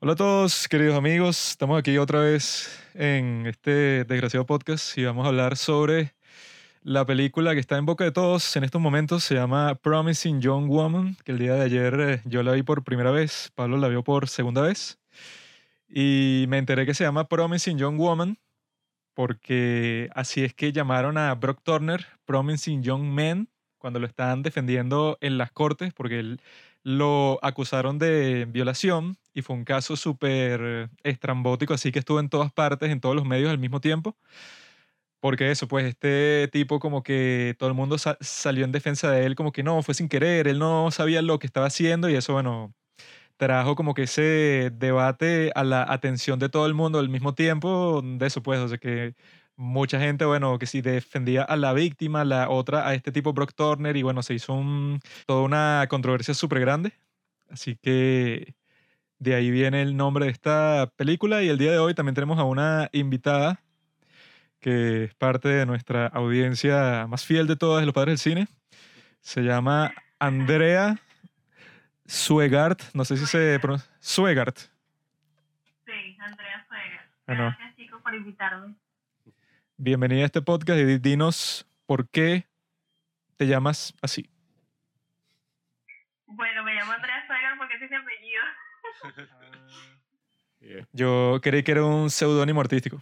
Hola a todos, queridos amigos. Estamos aquí otra vez en este desgraciado podcast y vamos a hablar sobre la película que está en boca de todos en estos momentos. Se llama Promising Young Woman, que el día de ayer eh, yo la vi por primera vez, Pablo la vio por segunda vez. Y me enteré que se llama Promising Young Woman porque así es que llamaron a Brock Turner Promising Young Man cuando lo estaban defendiendo en las cortes porque él lo acusaron de violación y fue un caso súper estrambótico, así que estuvo en todas partes, en todos los medios al mismo tiempo. Porque eso, pues este tipo como que todo el mundo salió en defensa de él, como que no, fue sin querer, él no sabía lo que estaba haciendo y eso, bueno, trajo como que ese debate a la atención de todo el mundo al mismo tiempo, de eso pues, o sea que mucha gente, bueno, que si defendía a la víctima, la otra a este tipo Brock Turner y bueno, se hizo un, toda una controversia súper grande. Así que de ahí viene el nombre de esta película y el día de hoy también tenemos a una invitada que es parte de nuestra audiencia más fiel de todas, de los padres del cine. Se llama Andrea Suegart, no sé si se pronuncia. Suegart. Sí, Andrea Suegart. Gracias chicos por invitarme. Bienvenida a este podcast y dinos por qué te llamas así. Bueno, me llamo Andrea Suegart porque ese es mi apellido. Yo creí que era un seudónimo artístico.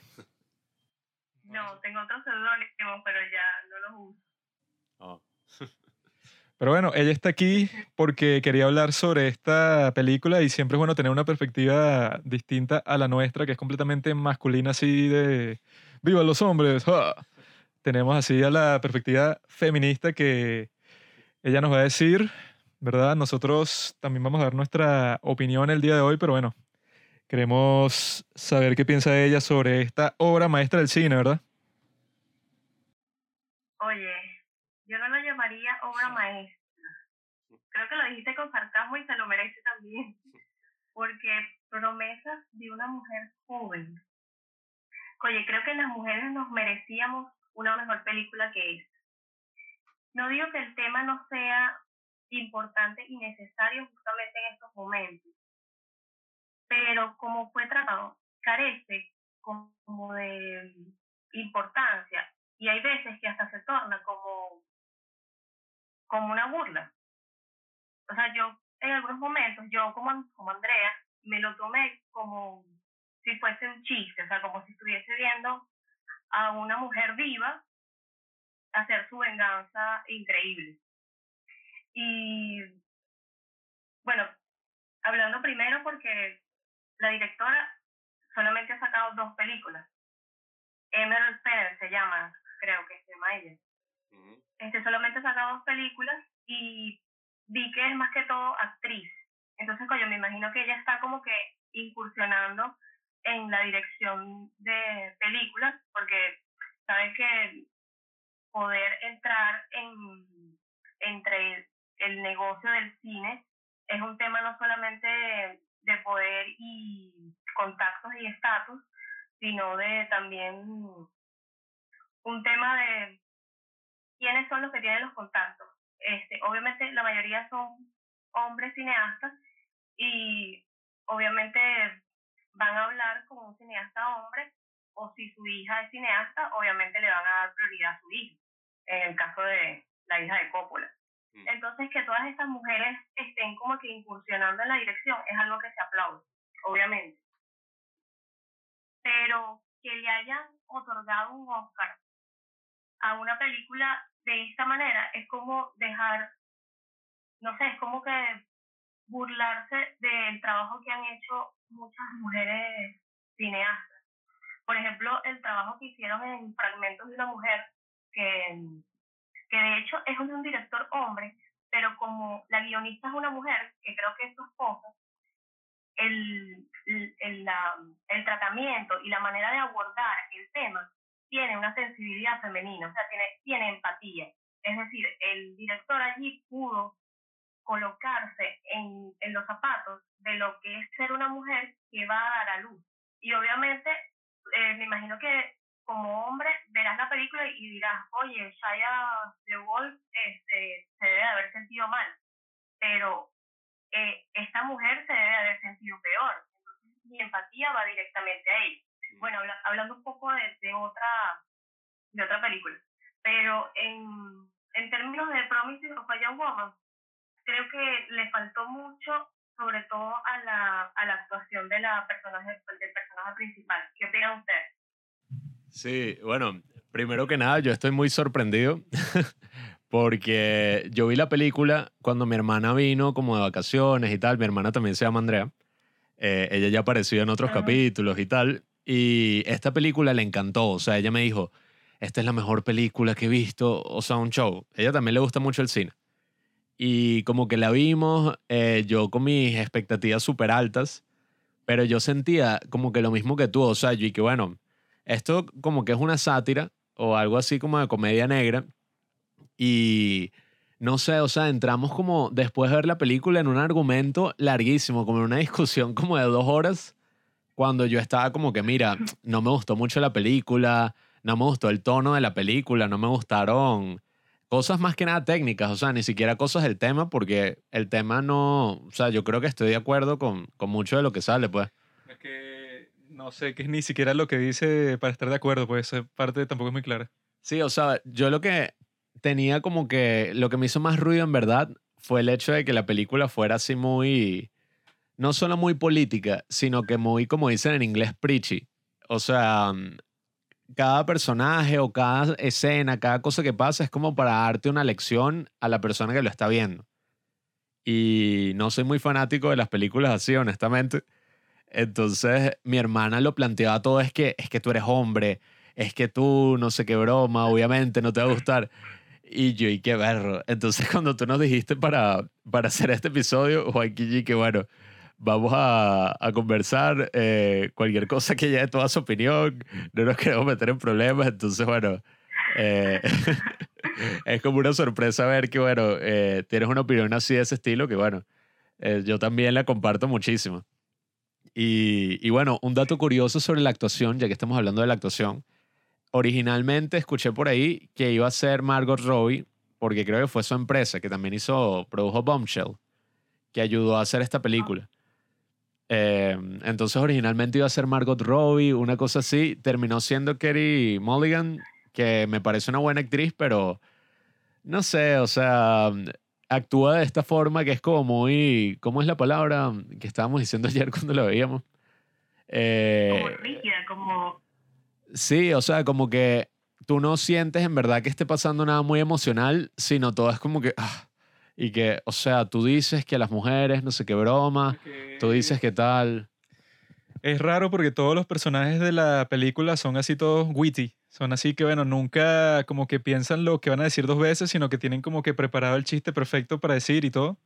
No, tengo otro seudónimo, pero ya no lo uso. Oh. Pero bueno, ella está aquí porque quería hablar sobre esta película y siempre es bueno tener una perspectiva distinta a la nuestra, que es completamente masculina, así de ¡Viva los hombres! Tenemos así a la perspectiva feminista que ella nos va a decir, ¿verdad? Nosotros también vamos a dar nuestra opinión el día de hoy, pero bueno, queremos saber qué piensa ella sobre esta obra maestra del cine, ¿verdad? Oye, yo no lo llamaría obra maestra. Creo que lo dijiste con sarcasmo y se lo merece también. Porque promesas de una mujer joven. Oye, creo que las mujeres nos merecíamos una mejor película que esta. No digo que el tema no sea importante y necesario justamente en estos momentos, pero como fue tratado, carece como de importancia y hay veces que hasta se torna como como una burla. O sea, yo en algunos momentos, yo como, como Andrea, me lo tomé como si fuese un chiste, o sea, como si estuviese viendo a una mujer viva hacer su venganza increíble. Y bueno, hablando primero porque la directora solamente ha sacado dos películas. Emerald Fennel se llama, creo que se llama ella este, solamente ha sacado dos películas y vi que es más que todo actriz. Entonces, coño, me imagino que ella está como que incursionando en la dirección de películas, porque sabes que poder entrar en entre el negocio del cine es un tema no solamente de poder y contactos y estatus, sino de también un tema de quiénes son los que tienen los contactos. Este, obviamente la mayoría son hombres cineastas y obviamente van a hablar con un cineasta hombre o si su hija es cineasta, obviamente le van a dar prioridad a su hijo, en el caso de la hija de Coppola. Mm. Entonces, que todas estas mujeres estén como que incursionando en la dirección es algo que se aplaude, obviamente. Pero que le hayan otorgado un Oscar a una película de esta manera es como dejar, no sé, es como que burlarse del trabajo que han hecho muchas mujeres cineastas. Por ejemplo, el trabajo que hicieron en Fragmentos de una mujer, que, que de hecho es un director hombre, pero como la guionista es una mujer, que creo que es su esposa, el, el, la, el tratamiento y la manera de abordar el tema tiene una sensibilidad femenina, o sea, tiene, tiene empatía. Es decir, el director allí pudo colocarse en, en los zapatos de lo que es ser una mujer que va a dar a luz. Y obviamente, eh, me imagino que como hombre verás la película y dirás, oye, Shia de Wolf este, se debe haber sentido mal, pero eh, esta mujer se debe haber sentido peor. Entonces, justicia va directamente a ella. Bueno, hablando un poco de, de, otra, de otra película, pero en, en términos de Promising of a Young Woman, creo que le faltó mucho, sobre todo a la, a la actuación de la personaje, del personaje principal. ¿Qué opina usted? Sí, bueno, primero que nada, yo estoy muy sorprendido porque yo vi la película cuando mi hermana vino como de vacaciones y tal. Mi hermana también se llama Andrea. Eh, ella ya apareció en otros capítulos y tal. Y esta película le encantó. O sea, ella me dijo, esta es la mejor película que he visto. O sea, un show. ella también le gusta mucho el cine. Y como que la vimos, eh, yo con mis expectativas súper altas, pero yo sentía como que lo mismo que tú. O sea, yo y que bueno, esto como que es una sátira o algo así como de comedia negra. Y no sé, o sea, entramos como después de ver la película en un argumento larguísimo, como en una discusión como de dos horas, cuando yo estaba como que, mira, no me gustó mucho la película, no me gustó el tono de la película, no me gustaron cosas más que nada técnicas, o sea, ni siquiera cosas del tema, porque el tema no, o sea, yo creo que estoy de acuerdo con, con mucho de lo que sale, pues. Es que no sé, que es ni siquiera lo que dice para estar de acuerdo, pues esa parte tampoco es muy clara. Sí, o sea, yo lo que tenía como que lo que me hizo más ruido en verdad fue el hecho de que la película fuera así muy, no solo muy política, sino que muy, como dicen en inglés, preachy. O sea, cada personaje o cada escena, cada cosa que pasa es como para darte una lección a la persona que lo está viendo. Y no soy muy fanático de las películas así, honestamente. Entonces, mi hermana lo planteaba todo, es que, es que tú eres hombre, es que tú, no sé qué broma, obviamente no te va a gustar. Y yo, y qué verro. Entonces, cuando tú nos dijiste para, para hacer este episodio, Joaquín, que bueno, vamos a, a conversar, eh, cualquier cosa que de toda su opinión, no nos queremos meter en problemas, entonces, bueno, eh, es como una sorpresa ver que, bueno, eh, tienes una opinión así de ese estilo, que, bueno, yo también la comparto muchísimo. Y, y bueno, un dato curioso sobre la actuación, ya que estamos hablando de la actuación, originalmente escuché por ahí que iba a ser Margot Robbie, porque creo que fue su empresa, que también hizo, produjo Bombshell, que ayudó a hacer esta película. Em, entonces originalmente iba a ser Margot Robbie, una cosa así. Terminó siendo Kerry Mulligan, que me parece una buena actriz, pero no sé, o sea, actúa de esta forma que es como muy, ¿cómo es la palabra que estábamos diciendo ayer cuando lo veíamos? Eh, como rígida, como Sí, o sea, como que tú no sientes en verdad que esté pasando nada muy emocional, sino todo es como que... Ah, y que, o sea, tú dices que las mujeres, no sé qué broma, tú dices que tal. Es raro porque todos los personajes de la película son así todos witty. Son así que, bueno, nunca como que piensan lo que van a decir dos veces, sino que tienen como que preparado el chiste perfecto para decir y todo.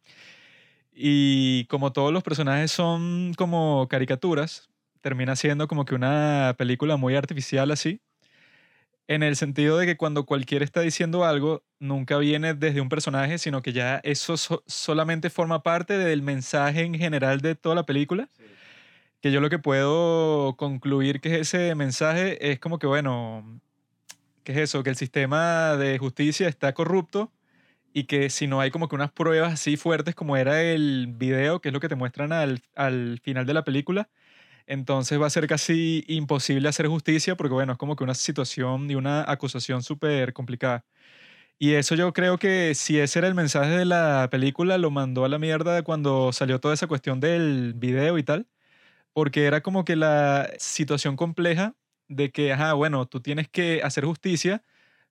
Y como todos los personajes son como caricaturas, termina siendo como que una película muy artificial así, en el sentido de que cuando cualquiera está diciendo algo, nunca viene desde un personaje, sino que ya eso solamente forma parte del mensaje en general de toda la película. Que yo lo que puedo concluir que es ese mensaje es como que, bueno, ¿qué es eso? Que el sistema de justicia está corrupto y que si no hay como que unas pruebas así fuertes como era el video, que es lo que te muestran al, al final de la película, entonces va a ser casi imposible hacer justicia porque, bueno, es como que una situación y una acusación súper complicada. Y eso yo creo que si ese era el mensaje de la película, lo mandó a la mierda cuando salió toda esa cuestión del video y tal, porque era como que la situación compleja de que, ajá, bueno, tú tienes que hacer justicia,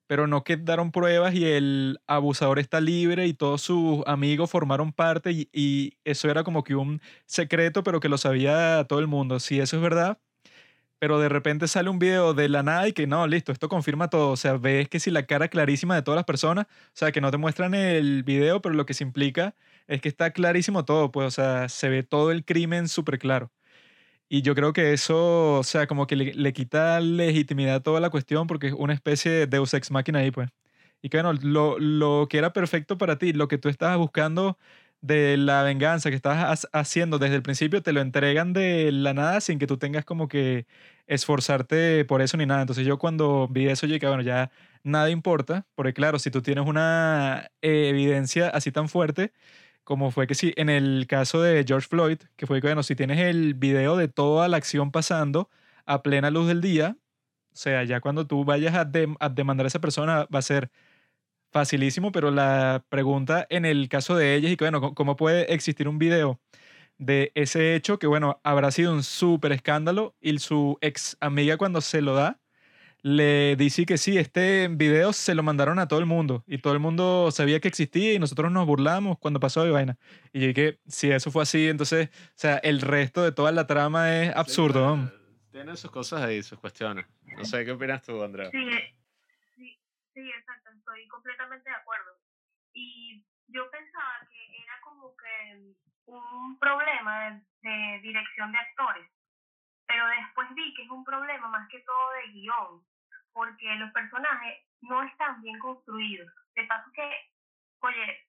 pero no quedaron pruebas y el abusador está libre y todos sus amigos formaron parte y, eso era como que un secreto, pero que lo sabía todo el mundo. Si eso es verdad, pero de repente sale un video de la nada y que no, listo, esto confirma todo. O sea, ves que si la cara clarísima de todas las personas, o sea, que no te muestran el video, pero lo que se implica es que está clarísimo todo, pues, o sea, se ve todo el crimen súper claro. Y yo creo que eso, o sea, como que le, quita legitimidad a toda la cuestión porque es una especie de Deus Ex Machina ahí, pues. Y que bueno, lo, lo que era perfecto para ti, lo que tú estabas buscando de la venganza que estabas haciendo desde el principio, te lo entregan de la nada sin que tú tengas como que esforzarte por eso ni nada. Entonces yo cuando vi eso, yo dije, bueno, ya nada importa, porque claro, si tú tienes una evidencia así tan fuerte, como fue que sí, en el caso de George Floyd, que fue que, bueno, si tienes el video de toda la acción pasando a plena luz del día, o sea, ya cuando tú vayas a, a demandar a esa persona va a ser facilísimo, pero la pregunta en el caso de ellas y que, bueno, ¿cómo puede existir un video de ese hecho que, bueno, habrá sido un súper escándalo y su ex amiga cuando se lo da, le dice que sí, este video se lo mandaron a todo el mundo y todo el mundo sabía que existía y nosotros nos burlamos cuando pasó de vaina. Y yo dije, si eso fue así, entonces, o sea, el resto de toda la trama es absurdo. ¿no? Tiene sus cosas ahí, sus cuestiones. No sé, ¿qué opinas tú, Andrea? Sí, sí, sí, exacto, estoy completamente de acuerdo. Y yo pensaba que era como que un problema de, de dirección de actores, pero después vi que es un problema más que todo de guion, porque los personajes no están bien construidos. De paso que, oye,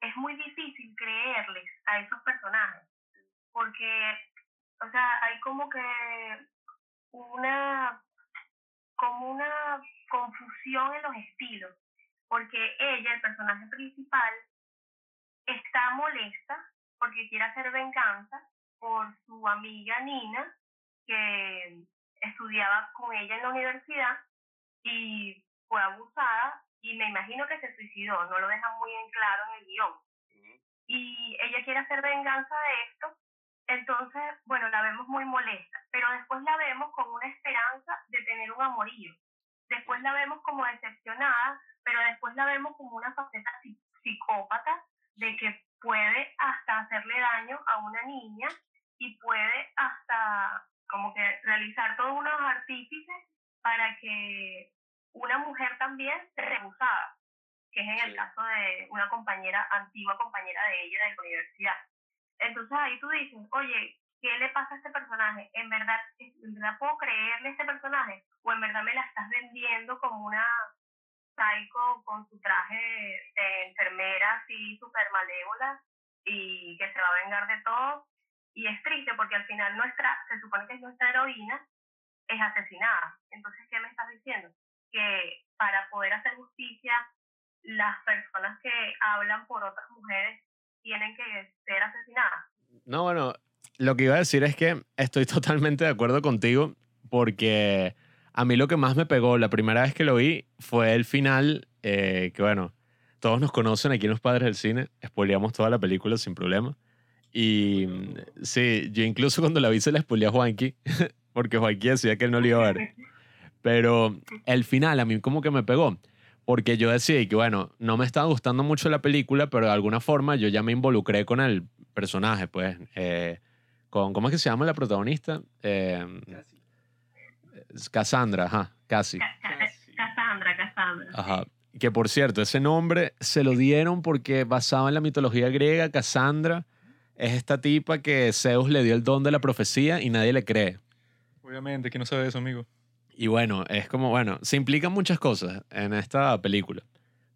es muy difícil creerles a esos personajes, porque, o sea, hay como que una como una confusión en los estilos, porque ella, el personaje principal, está molesta porque quiere hacer venganza por su amiga Nina, que estudiaba con ella en la universidad y fue abusada y me imagino que se suicidó, no lo deja muy en claro en el guion. Y ella quiere hacer venganza de esto, entonces, bueno, la vemos muy molesta, pero después la vemos con una esperanza de tener un amorío. Después la vemos como decepcionada, pero después la vemos como una faceta psi- psicópata de que puede hasta hacerle daño a una niña y puede hasta como que realizar todos unos artífices para que una mujer también sea abusada, que es en el caso de una compañera, antigua compañera de ella de la universidad. Entonces ahí tú dices, oye, ¿qué le pasa a este personaje? ¿En verdad, ¿En verdad puedo creerle a este personaje? ¿O en verdad me la estás vendiendo como una psycho con su traje de enfermera así súper malévola y que se va a vengar de todo? Y es triste porque al final nuestra, se supone que es nuestra heroína, es asesinada. Entonces, ¿qué me estás diciendo? Que para poder hacer justicia, las personas que hablan por otras mujeres tienen que ser asesinadas. No, bueno, lo que iba a decir es que estoy totalmente de acuerdo contigo porque a mí lo que más me pegó la primera vez que lo vi fue el final, eh, que bueno, todos nos conocen aquí en Los Padres del Cine, spoileamos toda la película sin problema. Y mm, sí, yo incluso cuando la vi se la spoileé a Juanqui, porque Juanqui decía que él no lo iba a ver. Pero el final a mí como que me pegó, porque yo decía que bueno, no me estaba gustando mucho la película, pero de alguna forma yo ya me involucré con el personaje, pues, eh, con, ¿cómo es que se llama la protagonista? Eh, Cassandra, ajá, casi. Ca- ca- Cassandra, Cassandra. Ajá. Que por cierto, ese nombre se lo dieron porque basado en la mitología griega, Cassandra es esta tipa que Zeus le dio el don de la profecía y nadie le cree. Obviamente, ¿quién no sabe eso, amigo? Y bueno, es como, bueno, se implican muchas cosas en esta película.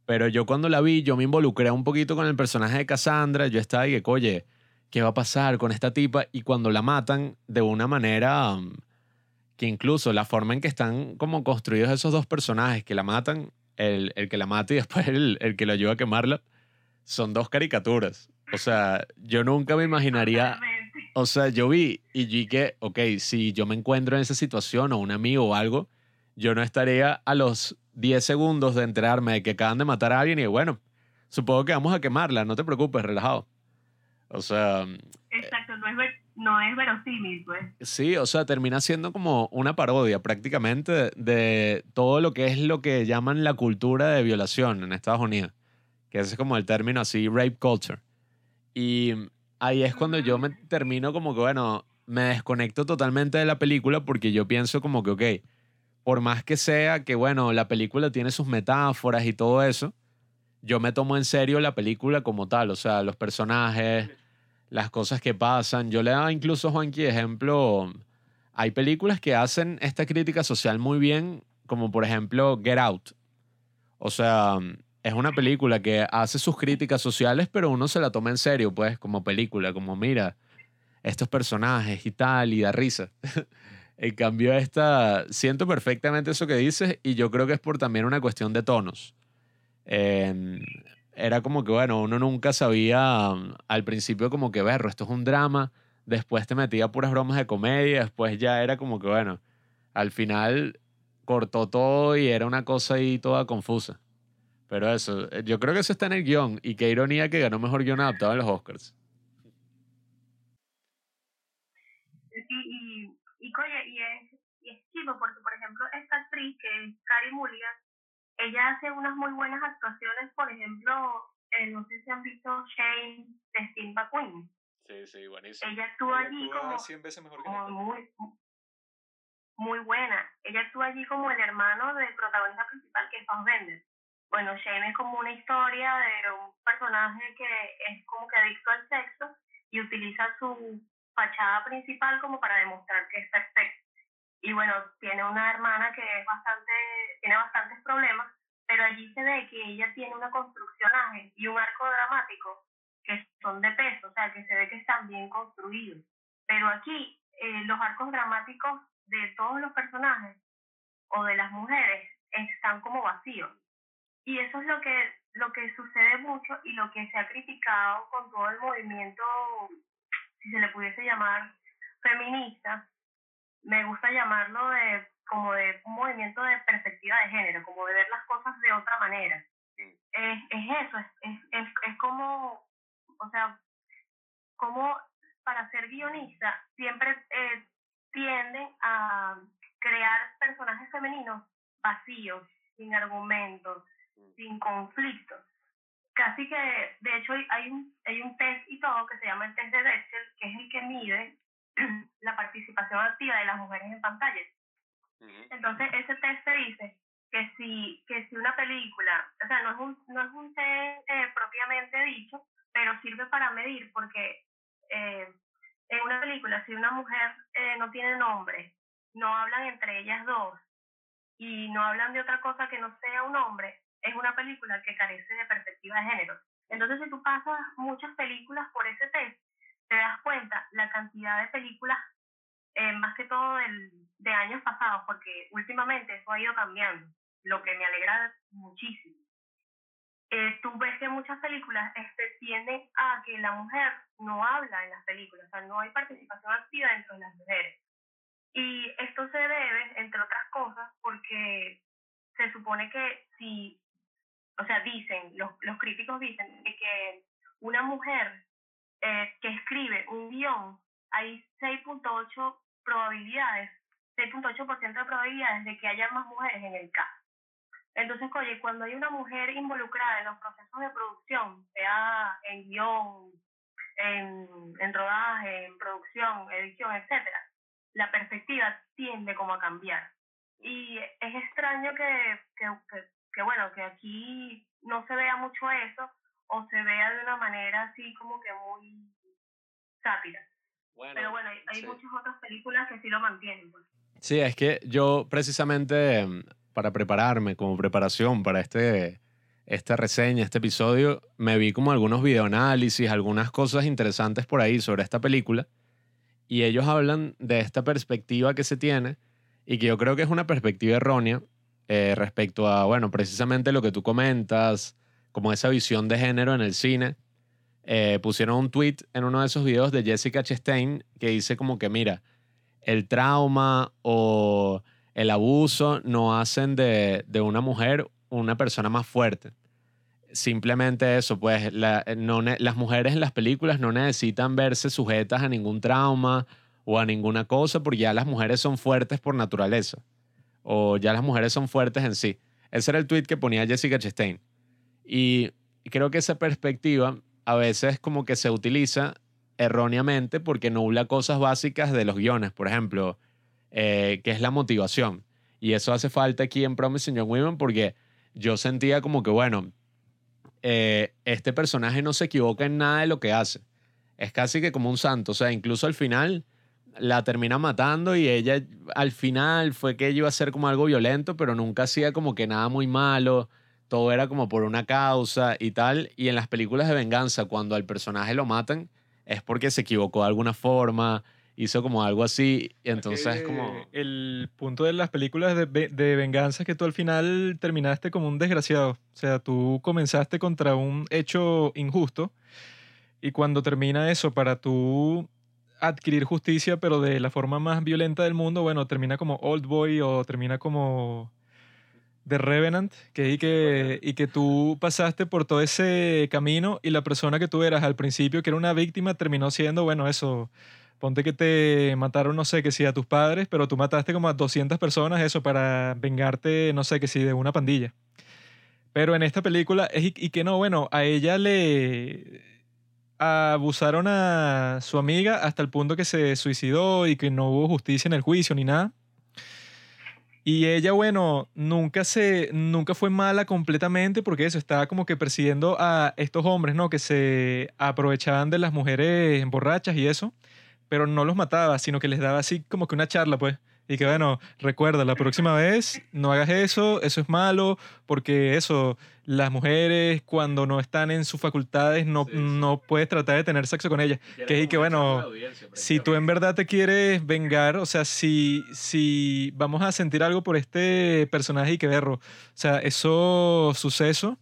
Pero yo cuando la vi, yo me involucré un poquito con el personaje de Cassandra. Yo estaba y que, oye, ¿qué va a pasar con esta tipa? Y cuando la matan de una manera um, que incluso la forma en que están como construidos esos dos personajes que la matan, el, el que la mata y después el, el que lo ayuda a quemarla, son dos caricaturas. O sea, yo nunca me imaginaría Totalmente. o sea, yo vi y dije, ok, si yo me encuentro en esa situación o un amigo o algo, yo no estaría a los 10 segundos de enterarme de que acaban de matar a alguien y bueno, supongo que vamos a quemarla, no te preocupes, relajado. O sea, Exacto, no es, ver- no es verosímil, pues. sí, o sea, termina siendo como una parodia prácticamente de, de todo lo que es lo que llaman la cultura de violación en Estados Unidos, que ese es como el término así, rape culture. Y ahí es cuando yo me termino como que, bueno, me desconecto totalmente de la película porque yo pienso como que, ok, por más que sea que, bueno, la película tiene sus metáforas y todo eso, yo me tomo en serio la película como tal, o sea, los personajes, las cosas que pasan. Yo le daba incluso Juanqui ejemplo, hay películas que hacen esta crítica social muy bien, como por ejemplo Get Out. O sea, es una película que hace sus críticas sociales, pero uno se la toma en serio, pues, como película, como mira, estos personajes y tal, y da risa. en cambio, esta, siento perfectamente eso que dices, y yo creo que es por también una cuestión de tonos. En, era como que, bueno, uno nunca sabía um, al principio como que, berro, esto es un drama, después te metía puras bromas de comedia, después ya era como que, bueno, al final cortó todo y era una cosa ahí toda confusa. Pero eso, eh, yo creo que eso está en el guion y qué ironía que ganó mejor guion adaptado en los Oscars. Y, y, y, oye, y es, y es chido porque, por ejemplo, esta actriz que es Cari Mulligan, ella hace unas muy buenas actuaciones, por ejemplo, eh, no sé si han visto Shane de Steve McQueen. Sí, sí, buenísimo. Ella actúa allí actúa como, 100 veces mejor que como nosotros. muy, muy buena. Ella actúa allí como el hermano del protagonista principal, que es Fassbender. Bueno, Shane es como una historia de un personaje que es como que adicto al sexo y utiliza su fachada principal como para demostrar que es perfecto. Y bueno, tiene una hermana que es bastante, tiene bastantes problemas, pero allí se ve que ella tiene una construcción y un arco dramático que son de peso, o sea, que se ve que están bien construidos. Pero aquí, eh, los arcos dramáticos de todos los personajes o de las mujeres están como vacíos. Y eso es lo que, lo que sucede mucho y lo que se ha criticado con todo el movimiento, si se le pudiese llamar feminista, me gusta llamarlo de como de un movimiento de perspectiva de género, como de ver las cosas de otra manera. Es, es eso, es, es, es, es como, o sea, como para ser guionista siempre eh, tienden a crear personajes femeninos vacíos, sin argumentos, sin conflictos. Casi que, de hecho, hay un, hay un test y todo que se llama el test de Bechdel, que es el que mide la participación activa de las mujeres en pantalla. Entonces, ese test te dice que si, que si una película, o sea, no es un, no es un test eh, propiamente dicho, pero sirve para medir porque eh, en una película, si una mujer eh, no tiene nombre, no hablan entre ellas dos y no hablan de otra cosa que no sea un hombre, es una película que carece de perspectiva de género. Entonces, si tú pasas muchas películas por ese test, te das cuenta la cantidad de películas, eh, más que todo del, de años pasados, porque últimamente eso ha ido cambiando, lo que me alegra muchísimo. Eh, tú ves que muchas películas este, tienden a que la mujer no habla en las películas, o sea, no hay participación activa dentro de las mujeres. Y esto se debe, entre otras cosas, porque se supone que si, o sea, dicen, los, los críticos dicen de que una mujer eh, que escribe un guion, hay 6.8 probabilidades, 6.8% de probabilidades de que haya más mujeres en el caso. Entonces, oye, cuando hay una mujer involucrada en los procesos de producción, sea en guion, en, en rodaje, en producción, edición, etcétera, la perspectiva tiende como a cambiar. Y es extraño que, que, que, que, bueno, que aquí no se vea mucho eso o se vea de una manera así como que muy sátira. Bueno, Pero bueno, hay, hay sí. muchas otras películas que sí lo mantienen. Pues. Sí, es que yo precisamente mm, para prepararme, como preparación para este, esta reseña, este episodio, me vi como algunos videoanálisis, algunas cosas interesantes por ahí sobre esta película. Y ellos hablan de esta perspectiva que se tiene y que yo creo que es una perspectiva errónea eh, respecto a, bueno, precisamente lo que tú comentas, como esa visión de género en el cine. Eh, pusieron un tweet en uno de esos videos de Jessica Chastain que dice como que, mira, el trauma o el abuso no hacen de, de una mujer una persona más fuerte. Simplemente eso, pues ne- las mujeres en las películas no necesitan verse sujetas a ningún trauma o a ninguna cosa porque ya las mujeres son fuertes por naturaleza o ya las mujeres son fuertes en sí. Ese era el tweet que ponía Jessica Chastain. Y creo que esa perspectiva a veces como que se utiliza erróneamente porque nubla cosas básicas de los guiones, por ejemplo, eh, que es la motivación. Y eso hace falta aquí en Promising Young Women porque yo sentía como que, bueno, eh, este personaje no se equivoca en nada de lo que hace. Es casi que como un santo. O sea, incluso al final la termina matando y ella al final fue que ella iba a hacer como algo violento, pero nunca hacía como que nada muy malo. Todo era como por una causa y tal. Y en las películas de venganza, cuando al personaje lo matan, es porque se equivocó de alguna forma, hizo como algo así. Y entonces Que como... El punto de las películas de, de venganza es que tú al final terminaste como un desgraciado. O sea, tú comenzaste contra un hecho injusto y cuando termina eso para tú adquirir justicia, pero de la forma más violenta del mundo, bueno, termina como Old Boy o termina como The Revenant, que y que, y que tú pasaste por todo ese camino y la persona que tú eras al principio, que era una víctima, terminó siendo, bueno, eso, ponte que te mataron, no sé, que sí, a tus padres, pero tú mataste como a 200 personas, eso, para vengarte, no sé, que sí, de una pandilla. Pero en esta película es y, y que no, bueno, a ella le abusaron a su amiga hasta el punto que se suicidó y que no hubo justicia en el juicio ni nada. Y ella, bueno, nunca se, nunca fue mala completamente porque eso, estaba como que persiguiendo a estos hombres, ¿no? Que se aprovechaban de las mujeres borrachas y eso, pero no los mataba, sino que les daba así como que una charla, pues. Y que bueno, recuerda, la próxima vez no hagas eso, eso es malo, porque eso, las mujeres cuando no están en sus facultades no, Sí, sí. no puedes tratar de tener sexo con ellas. Que es que bueno, si tú en verdad te quieres vengar, o sea, si, si vamos a sentir algo por este personaje y que verlo, o sea, eso suceso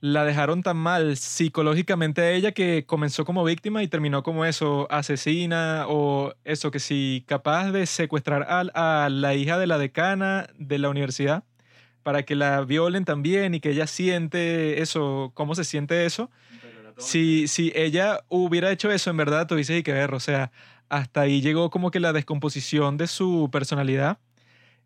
la dejaron tan mal psicológicamente a ella que comenzó como víctima y terminó como eso, asesina o eso, que si capaz de secuestrar a, a la hija de la decana de la universidad para que la violen también y que ella siente eso, cómo se siente eso. Si, si ella hubiera hecho eso, en verdad, tuviese que ver, o sea, hasta ahí llegó como que la descomposición de su personalidad,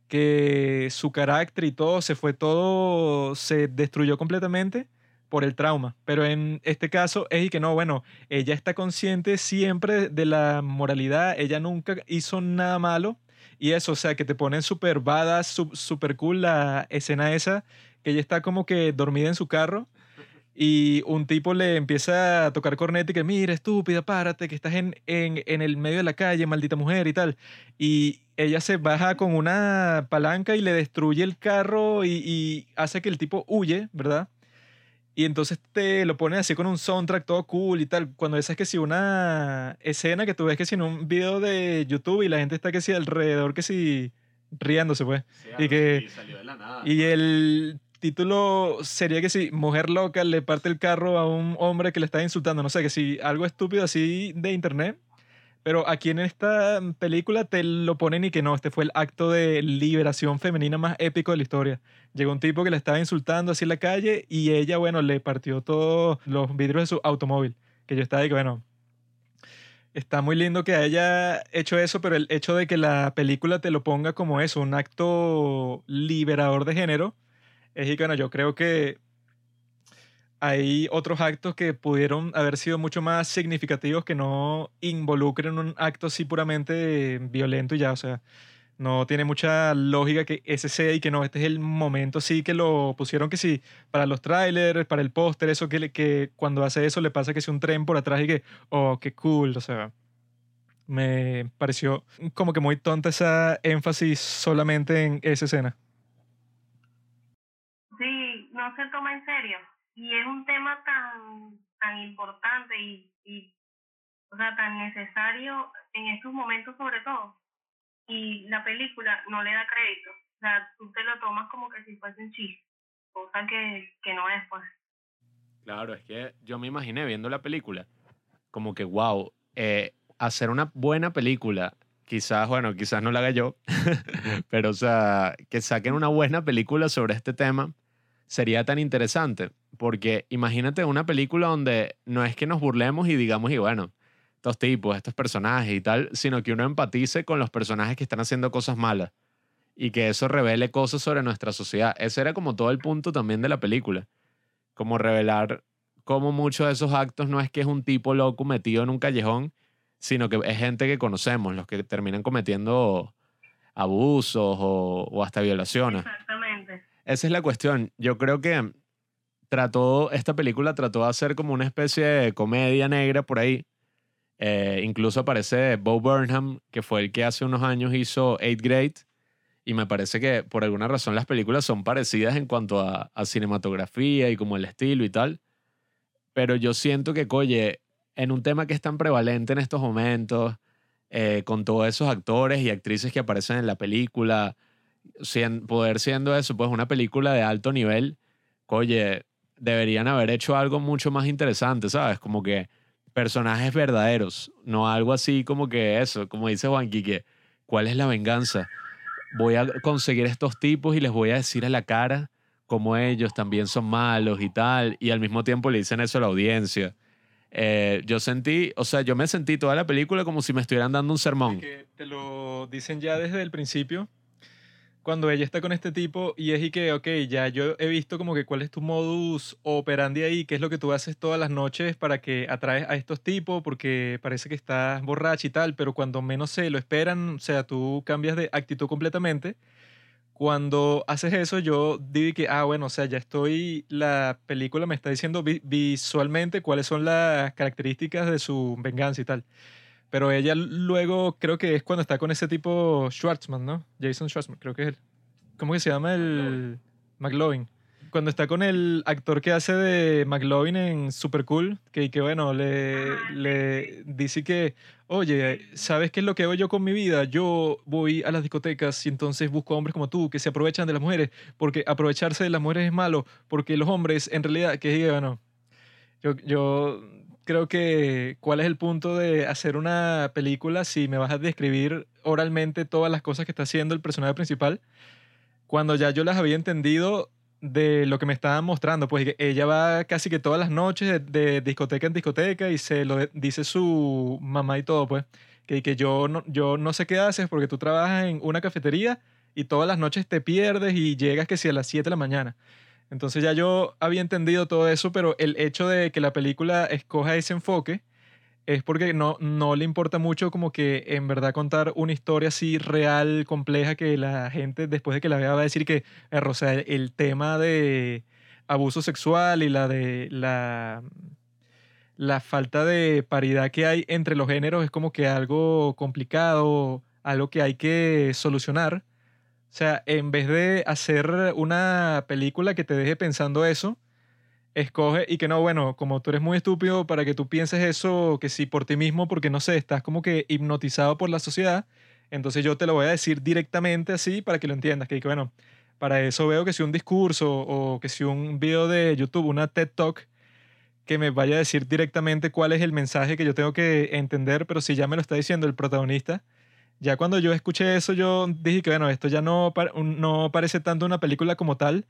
que su carácter y todo se fue todo, se destruyó completamente por el trauma. Pero en este caso es y que no, bueno, ella está consciente siempre de la moralidad, ella nunca hizo nada malo. Y eso, o sea, que te ponen súper badass, súper cool la escena esa, que ella está como que dormida en su carro y un tipo le empieza a tocar corneta y que, mira, estúpida, párate, que estás en, en, en el medio de la calle, maldita mujer y tal. Y ella se baja con una palanca y le destruye el carro y, y hace que el tipo huye, ¿verdad? Y entonces te lo ponen así con un soundtrack todo cool y tal. Cuando esa es que si una escena que tú ves que si en un video de YouTube y la gente está que si alrededor que si riéndose, pues. y que- Y el título sería que si mujer loca le parte el carro a un hombre que le está insultando, no sé, que si algo estúpido así de internet. Pero aquí en esta película te lo ponen y que no, este fue el acto de liberación femenina más épico de la historia. Llegó un tipo que le estaba insultando así en la calle y ella, bueno, le partió todos los vidrios de su automóvil. Que yo estaba de bueno, está muy lindo que haya hecho eso, pero el hecho de que la película te lo ponga como eso, un acto liberador de género, es y que, bueno, yo creo que hay otros actos que pudieron haber sido mucho más significativos que no involucren un acto así puramente violento y ya, o sea, no tiene mucha lógica que ese sea y que no, este es el momento sí que lo pusieron que sí, para los trailers, para el póster, eso que, que cuando hace eso le pasa que si un tren por atrás y que, oh, qué cool, o sea, me pareció como que muy tonta esa énfasis solamente en esa escena. Sí, no se toma en serio. Y es un tema tan, tan importante y, o sea, tan necesario en estos momentos sobre todo. Y la película no le da crédito. O sea, tú te lo tomas como que si fuese un chiste, cosa que, que no es, pues. Claro, es que yo me imaginé viendo la película como que, wow, eh, hacer una buena película, quizás, bueno, quizás no la haga yo, pero o sea, que saquen una buena película sobre este tema sería tan interesante, porque imagínate una película donde no es que nos burlemos y digamos, y bueno, estos tipos, estos personajes y tal, sino que uno empatice con los personajes que están haciendo cosas malas y que eso revele cosas sobre nuestra sociedad. Ese era como todo el punto también de la película como revelar cómo muchos de esos actos no es que es un tipo loco metido en un callejón, sino que es gente que conocemos, los que terminan cometiendo abusos o, o hasta violaciones. Exactamente. Esa es la cuestión. Yo creo que trató, esta película trató de hacer como una especie de comedia negra por ahí. Eh, incluso aparece Bo Burnham, que fue el que hace unos años hizo Eighth Grade. Y me parece que por alguna razón las películas son parecidas en cuanto a, a cinematografía y como el estilo y tal. Pero yo siento que, oye, en un tema que es tan prevalente en estos momentos, eh, con todos esos actores y actrices que aparecen en la película, sien- poder siendo eso, pues una película de alto nivel, oye, deberían haber hecho algo mucho más interesante, ¿sabes? Como que personajes verdaderos, no algo así como que eso, como dice Juanqui, que ¿cuál es la venganza? Voy a conseguir estos tipos y les voy a decir a la cara cómo ellos también son malos y tal, y al mismo tiempo le dicen eso a la audiencia. Eh, yo sentí, o sea, yo me sentí toda la película como si me estuvieran dando un sermón. Que te lo dicen ya desde el principio. Cuando ella está con este tipo y es y que, ok, ya yo he visto como que cuál es tu modus operandi ahí, qué es lo que tú haces todas las noches para que atraes a estos tipos, porque parece que estás borracha y tal, pero cuando menos se lo esperan, o sea, tú cambias de actitud completamente. Cuando haces eso, yo digo que, ah, bueno, o sea, ya estoy, la película me está diciendo vi- visualmente cuáles son las características de su venganza y tal. Pero ella luego creo que es cuando está con ese tipo Schwartzman, ¿no? Jason Schwartzman, creo que es él. ¿Cómo que se llama el McLovin? Cuando está con el actor que hace de McLovin en Super Cool, que, que bueno, le, le dice que, oye, ¿sabes qué es lo que hago yo con mi vida? Yo voy a las discotecas y entonces busco hombres como tú que se aprovechan de las mujeres, porque aprovecharse de las mujeres es malo, porque los hombres en realidad, que bueno, yo, yo creo que cuál es el punto de hacer una película si me vas a describir oralmente todas las cosas que está haciendo el personaje principal, cuando ya yo las había entendido de lo que me estaban mostrando, pues ella va casi que todas las noches de, discoteca en discoteca y se lo dice su mamá y todo, pues, que, que yo, no, yo no sé qué haces porque tú trabajas en una cafetería y todas las noches te pierdes y llegas que si a las 7 de la mañana. Entonces ya yo había entendido todo eso, pero el hecho de que la película escoja ese enfoque es porque no, no le importa mucho como que en verdad contar una historia así real, compleja, que la gente después de que la vea va a decir que, o sea, el tema de abuso sexual y la de la, la falta de paridad que hay entre los géneros es como que algo complicado, algo que hay que solucionar. O sea, en vez de hacer una película que te deje pensando eso, escoge y que no, bueno, como tú eres muy estúpido para que tú pienses eso, que sí por ti mismo, porque no sé, estás como que hipnotizado por la sociedad, entonces yo te lo voy a decir directamente así para que lo entiendas, que, que bueno, para eso veo que si un discurso o que si un video de YouTube, una TED Talk, que me vaya a decir directamente cuál es el mensaje que yo tengo que entender, pero si ya me lo está diciendo el protagonista, ya cuando yo escuché eso, yo dije que, bueno, esto ya no, no parece tanto una película como tal,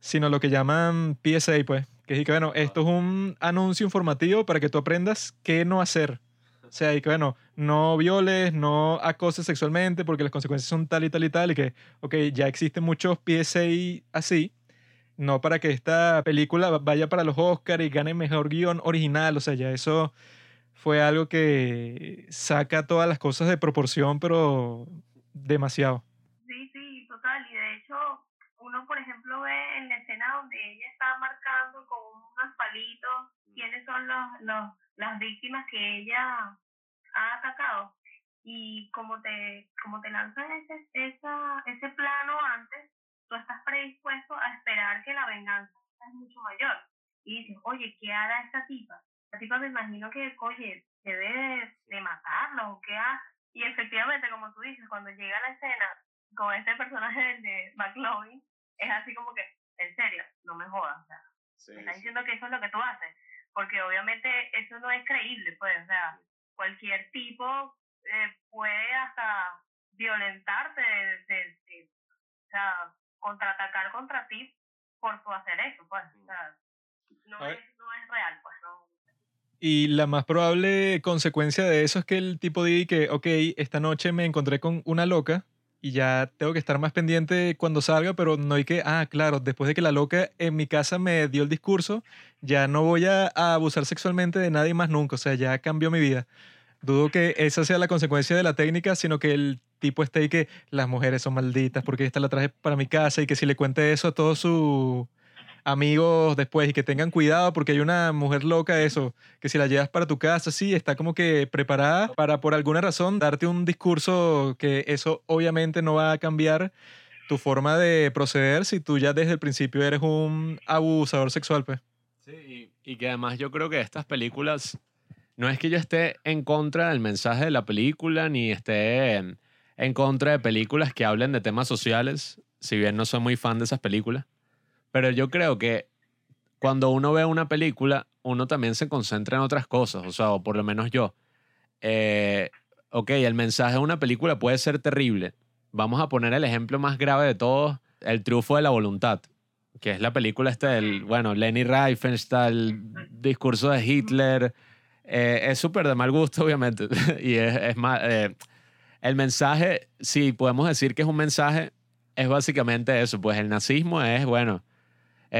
sino lo que llaman PSA, pues. Que es que, bueno, esto es un anuncio informativo para que tú aprendas qué no hacer. O sea, y que, bueno, no violes, no acoses sexualmente porque las consecuencias son tal y tal y tal, y que, ok, ya existen muchos PSA así, no para que esta película vaya para los Oscars y gane mejor guion original, o sea, ya eso fue algo que saca todas las cosas de proporción, pero demasiado. Sí, sí, total. Y de hecho, uno, por ejemplo, ve en la escena donde ella está marcando con unos palitos quiénes son los, los, las víctimas que ella ha atacado. Y como te, como te lanzan ese, esa, ese plano antes, tú estás predispuesto a esperar que la venganza es mucho mayor. Y dices, oye, ¿qué hará esta tipa? La tipa me imagino que, oye, debe de, matarlo o qué hace. Y efectivamente, como tú dices, cuando llega la escena con este personaje de McLovin, es así como que, en serio, no me jodas. O sea, me está diciendo que eso es lo que tú haces. Porque obviamente eso no es creíble, pues. O sea, cualquier tipo eh, puede hasta violentarte, de, de- de- o sea, contraatacar contra ti por tu hacer eso, pues. O sea, no, A es, no es real, pues. No. Y la más probable consecuencia de eso es que el tipo diga que, ok, esta noche me encontré con una loca y ya tengo que estar más pendiente cuando salga, pero no hay que, ah, claro, después de que la loca en mi casa me dio el discurso, ya no voy a, abusar sexualmente de nadie más nunca, o sea, ya cambió mi vida. Dudo que esa sea la consecuencia de la técnica, sino que el tipo esté ahí que las mujeres son malditas porque esta la traje para mi casa y que si le cuente eso a todos sus amigos después y que tengan cuidado porque hay una mujer loca eso, que si la llevas para tu casa, sí, está como que preparada para por alguna razón darte un discurso que eso obviamente no va a cambiar tu forma de proceder si tú ya desde el principio eres un abusador sexual, pues. Sí, y, y que además yo creo que estas películas no es que yo esté en contra del mensaje de la película, ni esté en, en contra de películas que hablen de temas sociales, si bien no soy muy fan de esas películas. Pero yo creo que cuando uno ve una película, uno también se concentra en otras cosas, o sea, o por lo menos yo. Eh, ok, el mensaje de una película puede ser terrible. Vamos a poner el ejemplo más grave de todos, El triunfo de la voluntad, que es la película esta del, bueno, Lenny Riefenstahl, el discurso de Hitler. Eh, es súper de mal gusto, obviamente, y es, es más... Eh, el mensaje, si podemos decir que es un mensaje, es básicamente eso, pues el nazismo es, bueno,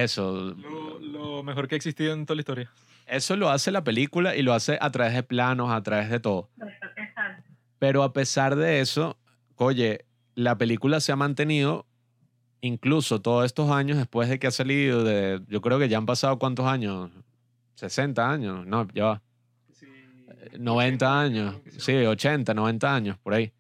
eso. Lo, lo mejor que ha existido en toda la historia. Eso lo hace la película y lo hace a través de planos, a través de todo. Exacto. Pero a pesar de eso, oye, la película se ha mantenido incluso todos estos años después de que ha salido de, yo creo que ya han pasado cuántos años, 60 años, no, ya va, 90 años, sí, 80, 90 años, por ahí.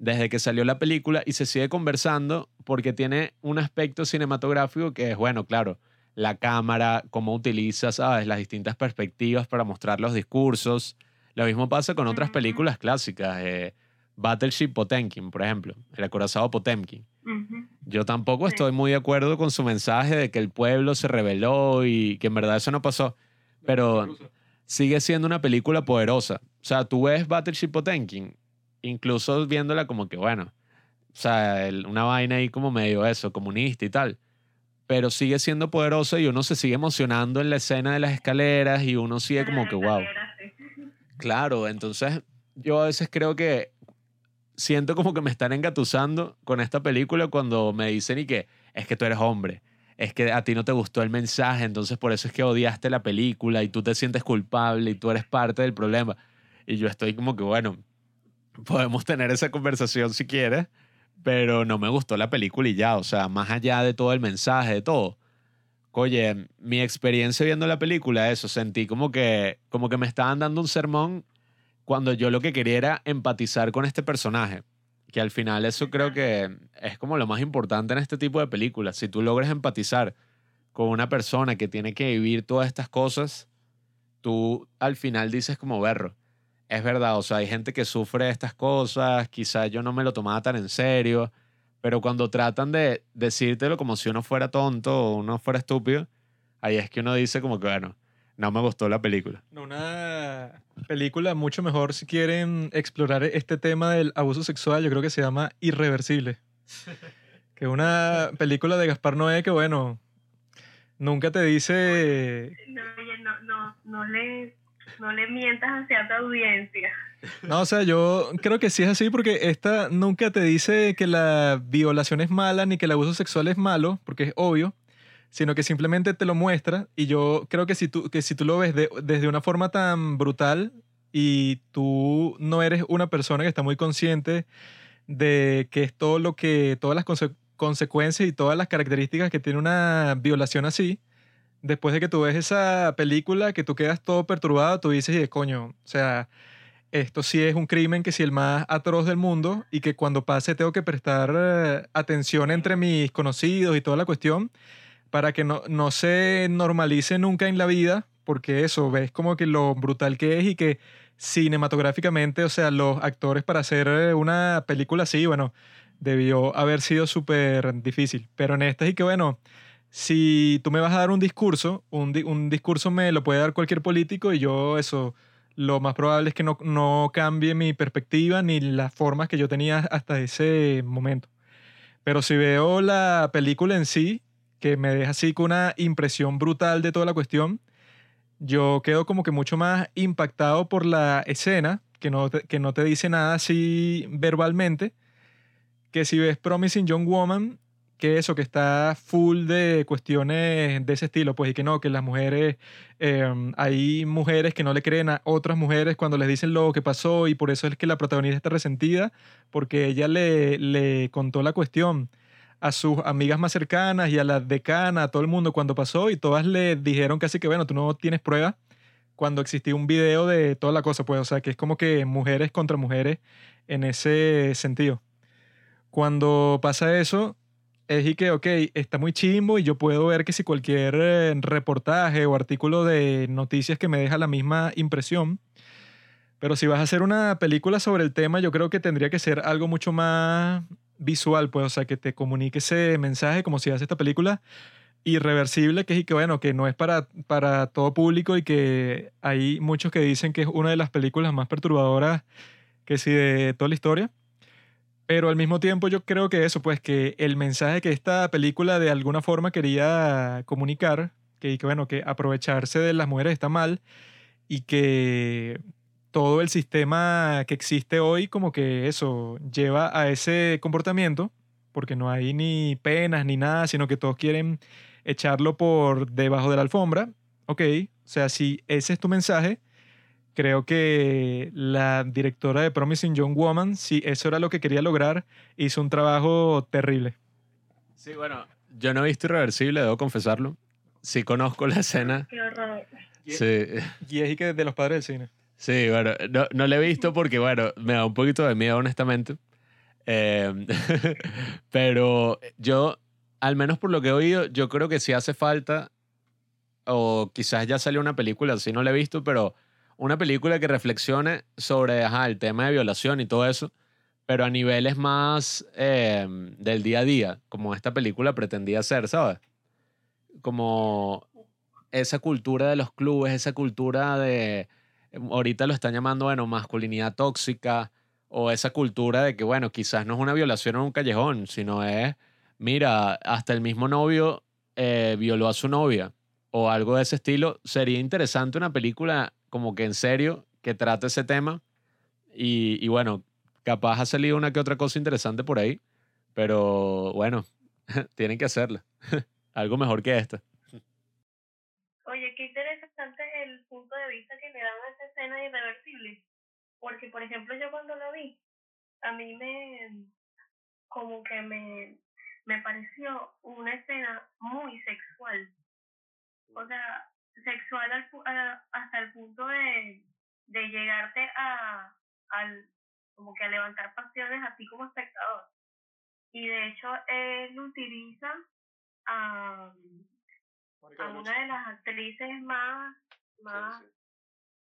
Desde que salió la película y se sigue conversando porque tiene un aspecto cinematográfico que es, bueno, claro, la cámara, cómo utiliza, ¿sabes? Las distintas perspectivas para mostrar los discursos. Lo mismo pasa con otras películas clásicas. eh, Battleship Potemkin, por ejemplo, el acorazado Potemkin. Yo tampoco Sí. estoy muy de acuerdo con su mensaje de que el pueblo se rebeló y que en verdad eso no pasó. Pero sigue siendo una película poderosa. O sea, tú ves Battleship Potemkin, incluso viéndola como que, bueno, o sea, una vaina ahí como medio eso, comunista y tal. Pero sigue siendo poderosa y uno se sigue emocionando en la escena de las escaleras y uno sigue como que, wow. Claro, entonces yo a veces creo que siento como que me están engatusando con esta película cuando me dicen y que es que tú eres hombre, es que a ti no te gustó el mensaje, entonces por eso es que odiaste la película y tú te sientes culpable y tú eres parte del problema. Y yo estoy como que, bueno, podemos tener esa conversación si quieres, pero no me gustó la película y ya, o sea, más allá de todo el mensaje, de todo. Oye, mi experiencia viendo la película, eso, sentí como que, como que me estaban dando un sermón cuando yo lo que quería era empatizar con este personaje. Que al final eso creo que es como lo más importante en este tipo de películas. Si tú logras empatizar con una persona que tiene que vivir todas estas cosas, tú al final dices como berro. Es verdad, o sea, hay gente que sufre estas cosas, quizá yo no me lo tomaba tan en serio, pero cuando tratan de decírtelo como si uno fuera tonto o uno fuera estúpido, ahí es que uno dice como que, bueno, no me gustó la película. No, Una película mucho mejor si quieren explorar este tema del abuso sexual, yo creo que se llama Irreversible. Que es una película de Gaspar Noé que, bueno, nunca te dice... No, no, no, no le, no le mientas hacia tu audiencia. No, o sea, yo creo que sí es así porque esta nunca te dice que la violación es mala ni que el abuso sexual es malo, porque es obvio, sino que simplemente te lo muestra y yo creo que si tú, que si tú lo ves de- desde una forma tan brutal y tú no eres una persona que está muy consciente de que es todo lo que, todas las conse- consecuencias y todas las características que tiene una violación así, después de que tú ves esa película, que tú quedas todo perturbado, tú dices, y de coño, o sea, esto sí es un crimen que sí el más atroz del mundo y que cuando pase tengo que prestar eh, atención entre mis conocidos y toda la cuestión para que no, no se normalice nunca en la vida, porque eso, ves como que lo brutal que es y que cinematográficamente, o sea, los actores para hacer eh, una película así, bueno, debió haber sido súper difícil. Pero en esta y que, bueno, si tú me vas a dar un discurso, un, di- un discurso me lo puede dar cualquier político y yo eso, lo más probable es que no, no cambie mi perspectiva ni las formas que yo tenía hasta ese momento. Pero si veo la película en sí, que me deja así con una impresión brutal de toda la cuestión, yo quedo como que mucho más impactado por la escena, que no te, que no te dice nada así verbalmente, que si ves Promising Young Woman, que eso, que está full de cuestiones de ese estilo, pues y que no, que las mujeres, eh, hay mujeres que no le creen a otras mujeres cuando les dicen lo que pasó y por eso es que la protagonista está resentida, porque ella le, le contó la cuestión a sus amigas más cercanas y a la decana, a todo el mundo cuando pasó y todas le dijeron casi que, bueno, tú no tienes prueba cuando existía un video de toda la cosa, pues, o sea, que es como que mujeres contra mujeres en ese sentido. Cuando pasa eso, es y que, ok, está muy chimbo y yo puedo ver que si cualquier eh, reportaje o artículo de noticias que me deja la misma impresión, pero si vas a hacer una película sobre el tema, yo creo que tendría que ser algo mucho más visual, pues, o sea, que te comunique ese mensaje como si hace esta película irreversible, que es y que, bueno, que no es para, para todo público y que hay muchos que dicen que es una de las películas más perturbadoras que sí de toda la historia. Pero al mismo tiempo yo creo que eso, pues que el mensaje que esta película de alguna forma quería comunicar, que, bueno, que aprovecharse de las mujeres está mal y que todo el sistema que existe hoy como que eso lleva a ese comportamiento, porque no hay ni penas ni nada, sino que todos quieren echarlo por debajo de la alfombra. Ok, o sea, si ese es tu mensaje, creo que la directora de Promising Young Woman, si eso era lo que quería lograr, hizo un trabajo terrible. Sí, bueno, yo no he visto Irreversible, debo confesarlo. Sí conozco la escena. Qué horror. Sí, Y es y que de los padres del cine. sí bueno, no, no la he visto porque, bueno, me da un poquito de miedo, honestamente. Eh, pero yo, al menos por lo que he oído, yo creo que sí hace falta, o quizás ya salió una película, así no la he visto, pero una película que reflexione sobre el tema de violación y todo eso, pero a niveles más eh, del día a día, como esta película pretendía ser, ¿sabes? Como esa cultura de los clubes, esa cultura de, ahorita lo están llamando, bueno, masculinidad tóxica, o esa cultura de que, bueno, quizás no es una violación en un callejón, sino es, mira, hasta el mismo novio eh, violó a su novia, o algo de ese estilo. Sería interesante una película como que en serio que trate ese tema, y, y bueno, capaz ha salido una que otra cosa interesante por ahí, pero bueno, tienen que hacerla. algo mejor que esta. Oye, qué interesante el punto de vista que le dan a esa escena irreversible. Porque, por ejemplo, yo cuando la vi, a mí me, como que me, me pareció una escena muy sexual. O sea, sexual al a- hasta el punto de, de llegarte a, al, como que a levantar pasiones así como espectador. Y de hecho, él utiliza a, a una de las actrices más, más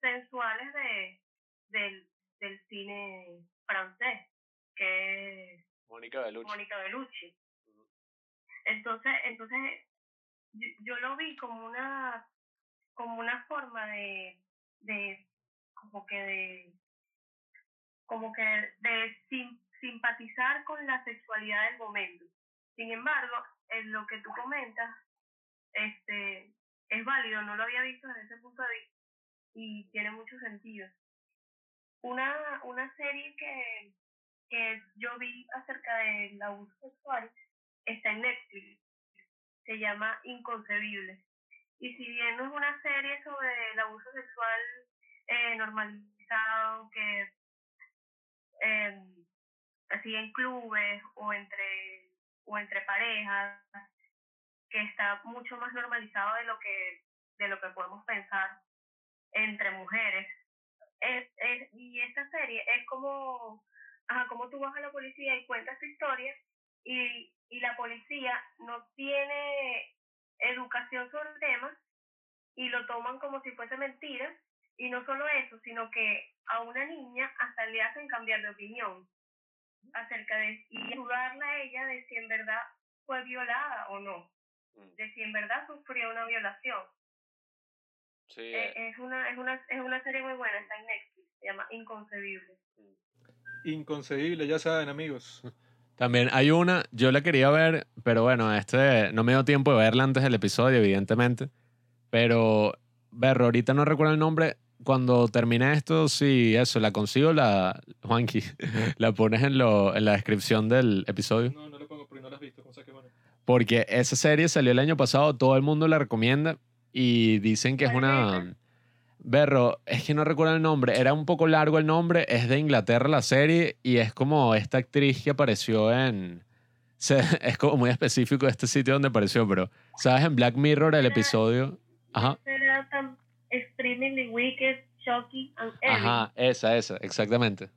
sensuales de, del, del cine francés, que es Mónica Bellucci. Mónica Bellucci. Entonces, entonces yo, yo lo vi como una como una forma de, de como que de como que de sim- simpatizar con la sexualidad del momento. Sin embargo, en lo que tú comentas, este es válido, no lo había visto desde ese punto de vista y tiene mucho sentido. Una, una serie que, que yo vi acerca del abuso sexual está en Netflix, se llama Inconcebible. Y si bien no es una serie sobre el abuso sexual eh, normalizado, que eh, así en clubes o entre, o entre parejas, que está mucho más normalizado de lo que, de lo que podemos pensar entre mujeres. Es, es, y esta serie es como, ajá, como tú vas a la policía y cuentas tu historia y, y la policía no tiene educación sobre el tema y lo toman como si fuese mentira. Y no solo eso, sino que a una niña hasta le hacen cambiar de opinión acerca de y ayudarla a ella de si en verdad fue violada o no, de si en verdad sufrió una violación. Sí, Eh, es, una, es, una, es una serie muy buena, está en Netflix, se llama Inconcebible. Inconcebible, ya saben, amigos. También hay una, yo la quería ver, pero bueno, este no me dio tiempo de verla antes del episodio, evidentemente. Pero, ver, ahorita no recuerdo el nombre. Cuando termine esto, si eso, la consigo, la, Juanqui, la pones en, lo, en la descripción del episodio. No, no lo pongo porque no lo has visto. ¿cómo sabes que bueno? Porque esa serie salió el año pasado, todo el mundo la recomienda y dicen que es ¿Cuál una... Berro, es que no recuerdo el nombre, era un poco largo el nombre, es de Inglaterra la serie y es como esta actriz que apareció en... se- Es como muy específico este sitio donde apareció, pero ¿sabes? En Black Mirror el episodio... Ajá, extremely wicked, shocking and ajá, esa, esa, exactamente.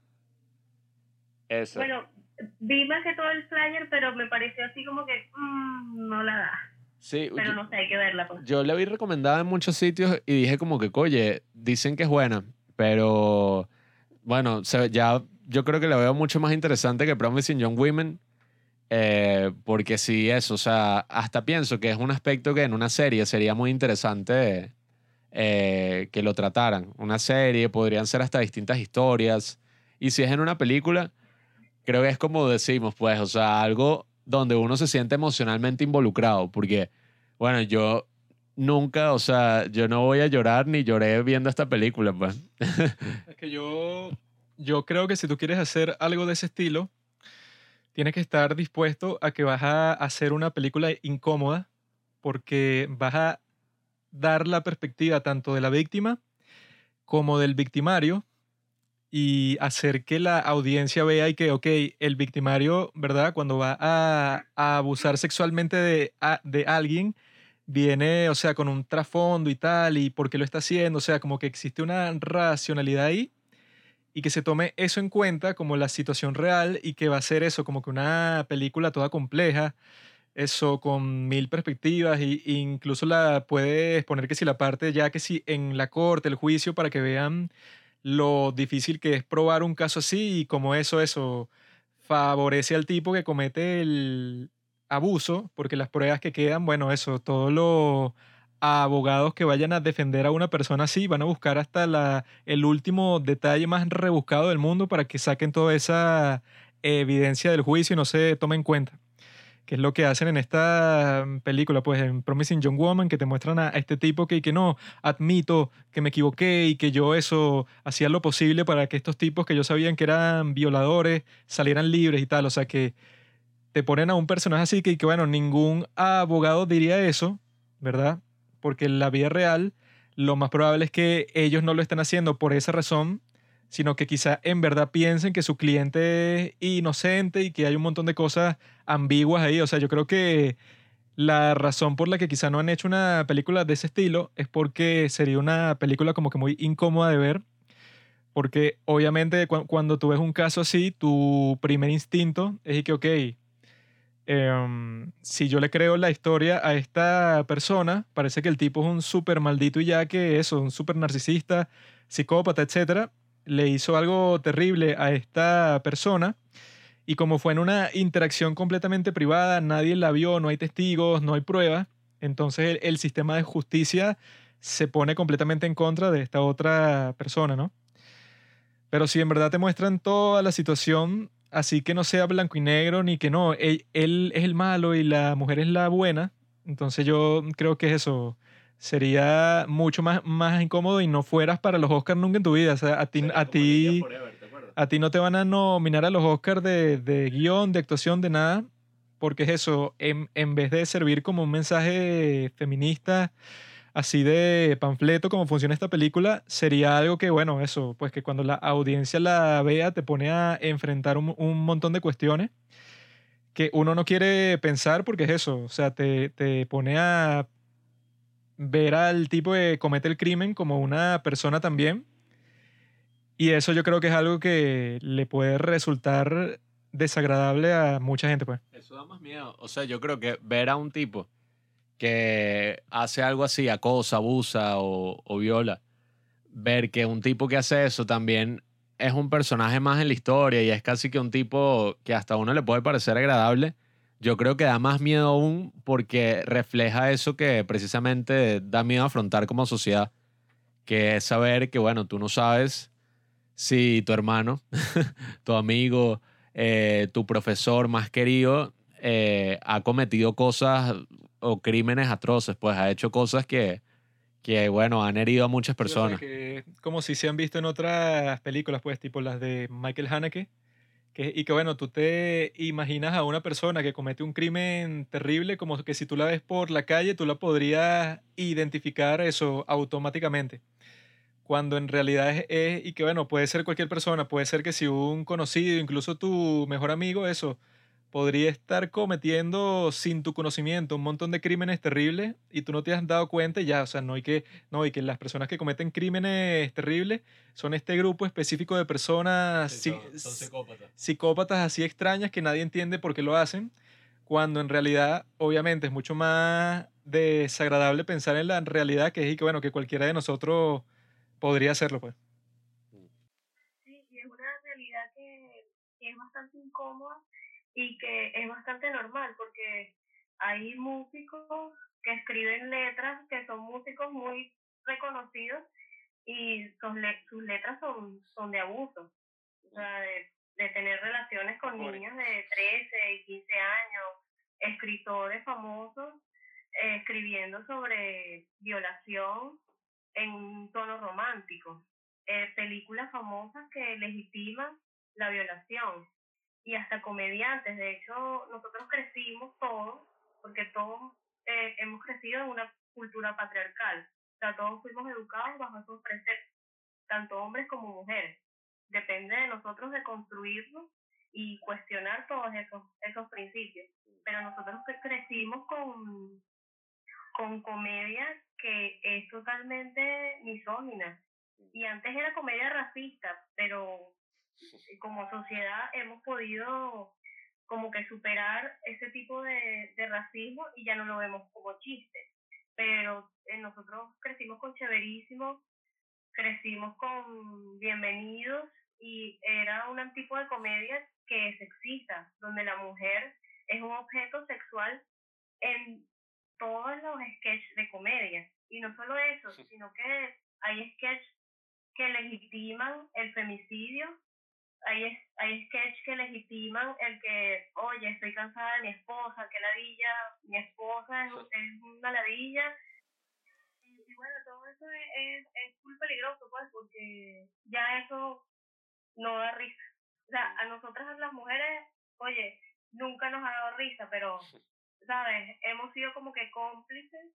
Esa. Bueno, vi más que todo el flyer, pero me pareció así como que mm, no la da. Sí, Pero yo, no sé, hay que verla. Pues. yo la vi recomendada en muchos sitios y dije como que, oye, dicen que es buena, pero bueno, se- ya yo creo que la veo mucho más interesante que Promising Young Women, eh, porque sí, eso, o sea, hasta pienso que es un aspecto que en una serie sería muy interesante eh, que lo trataran. Una serie, podrían ser hasta distintas historias, y si es en una película, creo que es como decimos, pues, o sea, algo donde uno se siente emocionalmente involucrado, porque, bueno, yo nunca, o sea, yo no voy a llorar ni lloré viendo esta película, pues. Es que yo, yo creo que si tú quieres hacer algo de ese estilo, tienes que estar dispuesto a que vas a hacer una película incómoda porque vas a dar la perspectiva tanto de la víctima como del victimario y hacer que la audiencia vea y que, ok, el victimario, ¿verdad? Cuando va a, abusar sexualmente de, a- de alguien, viene, o sea, con un trasfondo y tal, y por qué lo está haciendo, o sea, como que existe una racionalidad ahí y que se tome eso en cuenta como la situación real y que va a ser eso, como que una película toda compleja, eso con mil perspectivas e incluso la puedes poner que si la parte ya que si en la corte, el juicio, para que vean lo difícil que es probar un caso así y como eso, eso favorece al tipo que comete el abuso, porque las pruebas que quedan, bueno, eso, todos los abogados que vayan a defender a una persona así van a buscar hasta la, el último detalle más rebuscado del mundo para que saquen toda esa evidencia del juicio y no se tome en cuenta que es lo que hacen en esta mm, película, pues en Promising Young Woman, que te muestran a, este tipo que, que no, admito que me equivoqué y que yo eso hacía lo posible para que estos tipos que yo sabían que eran violadores salieran libres y tal, o sea que te ponen a un personaje así que, que bueno, ningún abogado diría eso, ¿verdad? Porque en la vida real lo más probable es que ellos no lo estén haciendo por esa razón, sino que quizá en verdad piensen que su cliente es inocente y que hay un montón de cosas ambiguas ahí. O sea, yo creo que la razón por la que quizá no han hecho una película de ese estilo es porque sería una película como que muy incómoda de ver. Porque obviamente cu- cuando tú ves un caso así, tu primer instinto es que, ok, em, si yo le creo la historia a esta persona, parece que el tipo es un súper maldito y ya que eso, un súper narcisista, psicópata, etcétera, le hizo algo terrible a esta persona. Y como fue en una interacción completamente privada, nadie la vio, no hay testigos, no hay pruebas, entonces el, sistema de justicia se pone completamente en contra de esta otra persona, ¿no? Pero si en verdad te muestran toda la situación, así que no sea blanco y negro, ni que no, él, él es el malo y la mujer es la buena, entonces yo creo que eso sería mucho más, más incómodo y no fueras para los Oscars nunca en tu vida. O sea, a ti, a ti, a ti no te van a nominar a los Oscars de, de guion, de actuación, de nada, porque es eso, en, en vez de servir como un mensaje feminista, así de panfleto, como funciona esta película, sería algo que, bueno, eso, pues que cuando la audiencia la vea te pone a enfrentar un, un montón de cuestiones que uno no quiere pensar porque es eso, o sea, te, te pone a ver al tipo que comete el crimen como una persona también. Y eso yo creo que es algo que le puede resultar desagradable a mucha gente, pues. Eso da más miedo. O sea, yo creo que ver a un tipo que hace algo así, acosa, abusa o, o viola, ver que un tipo que hace eso también es un personaje más en la historia y es casi que un tipo que hasta a uno le puede parecer agradable, yo creo que da más miedo aún porque refleja eso que precisamente da miedo afrontar como sociedad, que es saber que, bueno, tú no sabes si tu hermano, tu amigo, eh, tu profesor más querido eh, ha cometido cosas o crímenes atroces, pues ha hecho cosas que, que bueno, han herido a muchas personas. que como si se han visto en otras películas, pues, tipo las de Michael Haneke, y que, bueno, tú te imaginas a una persona que comete un crimen terrible, como que si tú la ves por la calle, tú la podrías identificar eso automáticamente. Cuando en realidad es- y que, bueno, puede ser cualquier persona, puede ser que si un conocido, incluso tu mejor amigo, eso, podría estar cometiendo sin tu conocimiento un montón de crímenes terribles y tú no te has dado cuenta y ya, o sea, no hay que, no, y que las personas que cometen crímenes terribles son este grupo específico de personas psicópatas. psicópatas así extrañas que nadie entiende por qué lo hacen, cuando en realidad, obviamente, es mucho más desagradable pensar en la realidad que es y que, bueno, que cualquiera de nosotros podría hacerlo, pues. Sí, y es una realidad que, que es bastante incómoda y que es bastante normal porque hay músicos que escriben letras que son músicos muy reconocidos y sus, sus letras son, son de abuso, o sea, de, de tener relaciones con niños de 13 y 15 años, escritores famosos eh, escribiendo sobre violación en un tono romántico, eh, películas famosas que legitiman la violación y hasta comediantes. De hecho, nosotros crecimos todos, porque todos eh, hemos crecido en una cultura patriarcal. O sea, todos fuimos educados bajo esos preceptos, tanto hombres como mujeres. Depende de nosotros de construirlos y cuestionar todos esos, esos principios. Pero nosotros crecimos con, con comedia que es totalmente misógina. Y antes era comedia racista, pero como sociedad hemos podido como que superar ese tipo de, de racismo y ya no lo vemos como chiste. Pero eh, nosotros crecimos con Chéverísimo, crecimos con Bienvenidos y era un tipo de comedia que es sexista, donde la mujer es un objeto sexual en todos los sketches de comedia. Y no solo eso, sino que hay sketches que legitiman el femicidio hay, hay sketches que legitiman el que, oye, estoy cansada de mi esposa, que ladilla, mi esposa es, es una ladilla. Y, bueno, todo eso es, es, muy peligroso, pues, porque ya eso no da risa. O sea, a nosotras las mujeres, oye, nunca nos ha dado risa, pero, ¿sabes? Hemos sido como que cómplices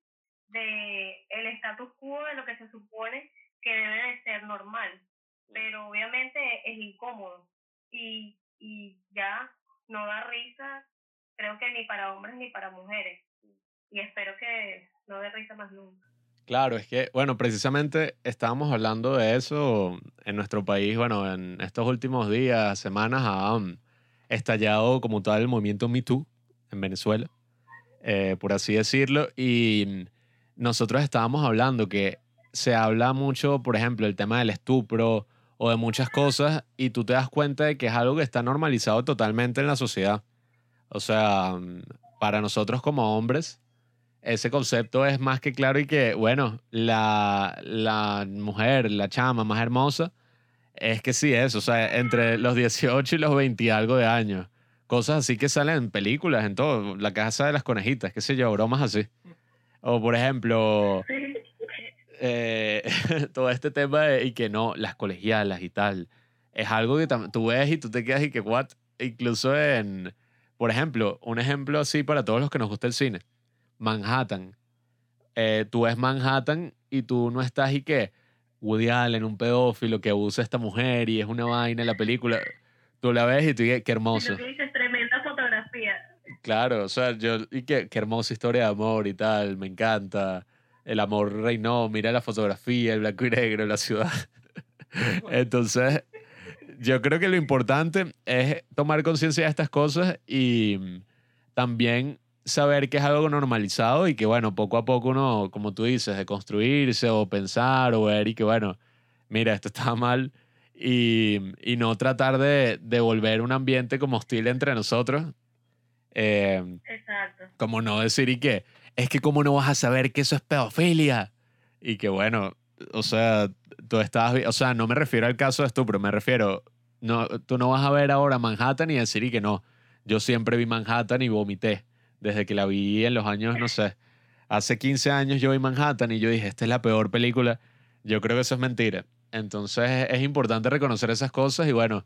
de el status quo de lo que se supone que debe de ser normal pero obviamente es incómodo y, y ya no da risa, creo que ni para hombres ni para mujeres. Y espero que no dé risa más nunca. Claro, es que, bueno, precisamente estábamos hablando de eso en nuestro país, bueno, en estos últimos días, semanas, ha estallado como tal el movimiento Me Too en Venezuela, eh, por así decirlo, y nosotros estábamos hablando que se habla mucho, por ejemplo, el tema del estupro, o de muchas cosas y tú te das cuenta de que es algo que está normalizado totalmente en la sociedad. O sea, mm, para nosotros como hombres, ese concepto es más que claro y que, bueno, la, la mujer, la chama más hermosa, es que sí es, o sea, entre los 18 y los 20 y algo de años. Cosas así que salen en películas, en todo. La casa de las conejitas, qué sé yo, bromas así. O por ejemplo, eh, todo este tema de, y que no, las colegialas y tal, es algo que tú ves y tú te quedas y que, what? Incluso en, por ejemplo, un ejemplo así para todos los que nos gusta el cine, Manhattan. Eh, tú ves Manhattan y tú no estás y que Woody Allen, un pedófilo que abusa a esta mujer y es una vaina en la película. Tú la ves y tú dices, qué hermoso. tremenda fotografía. Claro, o sea, yo, y qué, qué hermosa historia de amor y tal, me encanta el amor reinó, mira la fotografía, el blanco y negro, la ciudad. Entonces, yo creo que lo importante es tomar conciencia de estas cosas y también saber que es algo normalizado y que, bueno, poco a poco uno, como tú dices, de construirse o pensar o ver y que, bueno, mira, esto está mal y, y no tratar de, de, volver un ambiente como hostil entre nosotros. Eh, Exacto. Como no decir y que, es que cómo no vas a saber que eso es pedofilia. Y que bueno, o sea, tú estabas, o sea, no me refiero al caso de estupro, me refiero, no, tú no vas a ver ahora Manhattan y decir y que no. Yo siempre vi Manhattan y vomité. Desde que la vi en los años, no sé, hace 15 años yo vi Manhattan y yo dije, esta es la peor película. Yo creo que eso es mentira. Entonces es importante reconocer esas cosas y bueno,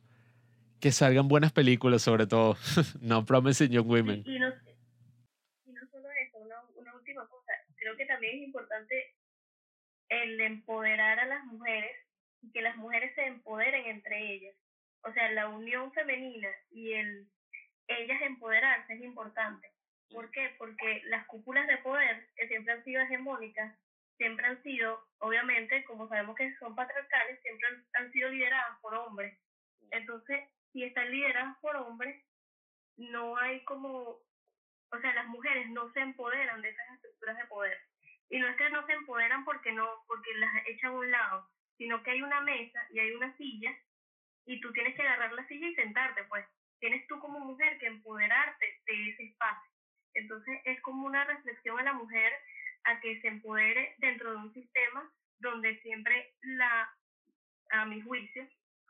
que salgan buenas películas sobre todo. no Promising Young Women. Y, que también es importante el empoderar a las mujeres y que las mujeres se empoderen entre ellas. O sea, la unión femenina y el, ellas empoderarse es importante. ¿Por qué? Porque las cúpulas de poder, que siempre han sido hegemónicas, siempre han sido, obviamente, como sabemos que son patriarcales, siempre han, sido lideradas por hombres. Entonces, si están lideradas por hombres, no hay como, o sea, las mujeres no se empoderan de esas estructuras de poder. Y no es que no se empoderan porque no, porque las echan a un lado, sino que hay una mesa y hay una silla y tú tienes que agarrar la silla y sentarte, pues. Tienes tú como mujer que empoderarte de ese espacio. Entonces es como una reflexión a la mujer a que se empodere dentro de un sistema donde siempre la, a mi juicio,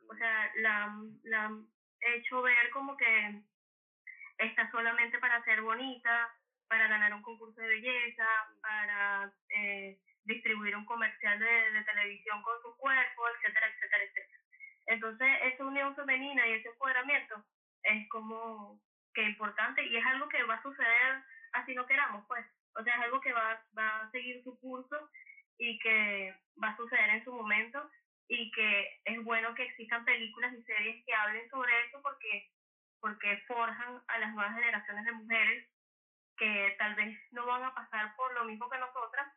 o sea, la, la he hecho ver como que está solamente para ser bonita, para ganar un concurso de belleza, para eh, distribuir un comercial de, televisión con su cuerpo, etcétera, etcétera, etcétera. Entonces, esa unión femenina y ese empoderamiento es como que importante y es algo que va a suceder así no queramos, pues. O sea, es algo que va, va a seguir su curso y que va a suceder en su momento y que es bueno que existan películas y series que hablen sobre eso porque, porque forjan a las nuevas generaciones de mujeres que tal vez no van a pasar por lo mismo que nosotras,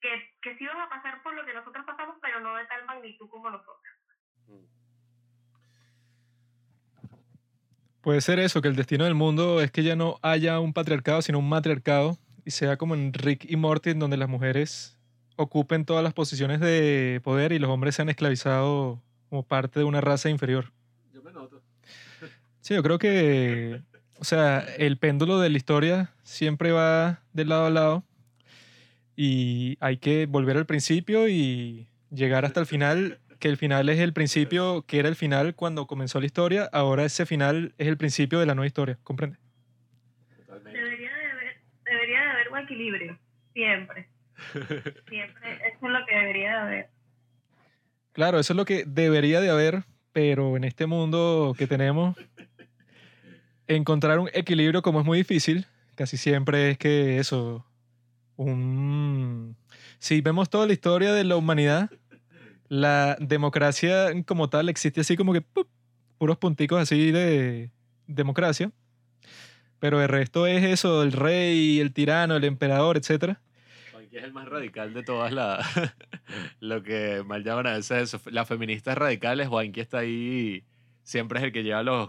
que, que sí van a pasar por lo que nosotros pasamos, pero no de tal magnitud como nosotras. Puede ser eso, que el destino del mundo es que ya no haya un patriarcado, sino un matriarcado, y sea como en Rick y Morty, en donde las mujeres ocupen todas las posiciones de poder y los hombres sean esclavizados como parte de una raza inferior. Yo me noto. Sí, yo creo que, o sea, el péndulo de la historia siempre va de lado a lado y hay que volver al principio y llegar hasta el final que el final es el principio, que era el final cuando comenzó la historia, ahora ese final es el principio de la nueva historia, ¿comprende? Debería de haber, debería de haber un equilibrio, siempre. Siempre, eso es lo que debería de haber. Claro, eso es lo que debería de haber, pero en este mundo que tenemos, encontrar un equilibrio como es muy difícil, casi siempre es que eso, un... Si vemos toda la historia de la humanidad, la democracia como tal existe así como que puros punticos así de democracia. Pero el resto es eso, el rey, el tirano, el emperador, etc. es el más radical de todas las... lo que mal llaman a veces. Las feministas radicales, Juanqui está ahí, siempre es el que lleva los,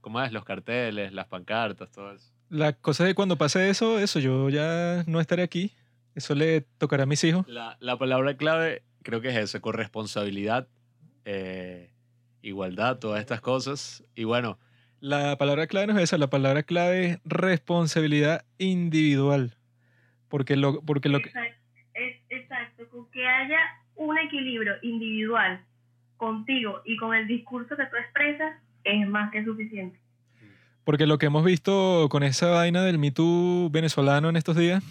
¿cómo es? Los carteles, las pancartas, todo eso. La cosa es que cuando pase eso, eso, yo ya no estaré aquí. Eso le tocará a mis hijos. La, la palabra clave creo que es eso, corresponsabilidad, eh, igualdad, todas estas cosas. Y bueno. La palabra clave no es esa, la palabra clave es responsabilidad individual. Porque lo, porque lo exacto, es, exacto, con que haya un equilibrio individual contigo y con el discurso que tú expresas es más que suficiente. Porque lo que hemos visto con esa vaina del Me venezolano en estos días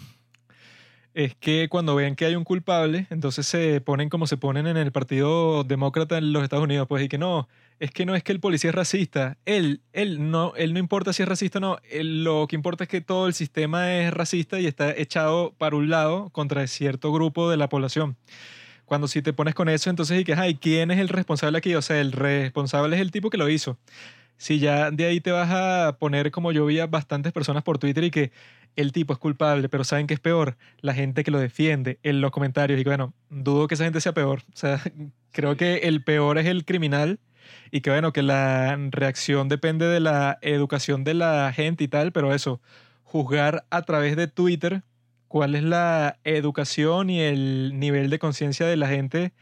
es que cuando ven que hay un culpable, entonces se ponen como se ponen en el Partido Demócrata en los Estados Unidos, pues y que no, es que no es que el policía es racista, él, él no, él no importa si es racista o no, lo que importa es que todo el sistema es racista y está echado para un lado contra cierto grupo de la población. Cuando si te pones con eso, entonces y que, ay, ¿quién es el responsable aquí? O sea, el responsable es el tipo que lo hizo. Si ya de ahí te vas a poner como yo vi a bastantes personas por Twitter y que el tipo es culpable, pero ¿saben qué es peor? La gente que lo defiende en los comentarios. Y bueno, dudo que esa gente sea peor. O sea, creo que el peor es el criminal y que bueno, que la reacción depende de la educación de la gente y tal, pero eso, juzgar a través de Twitter cuál es la educación y el nivel de conciencia de la gente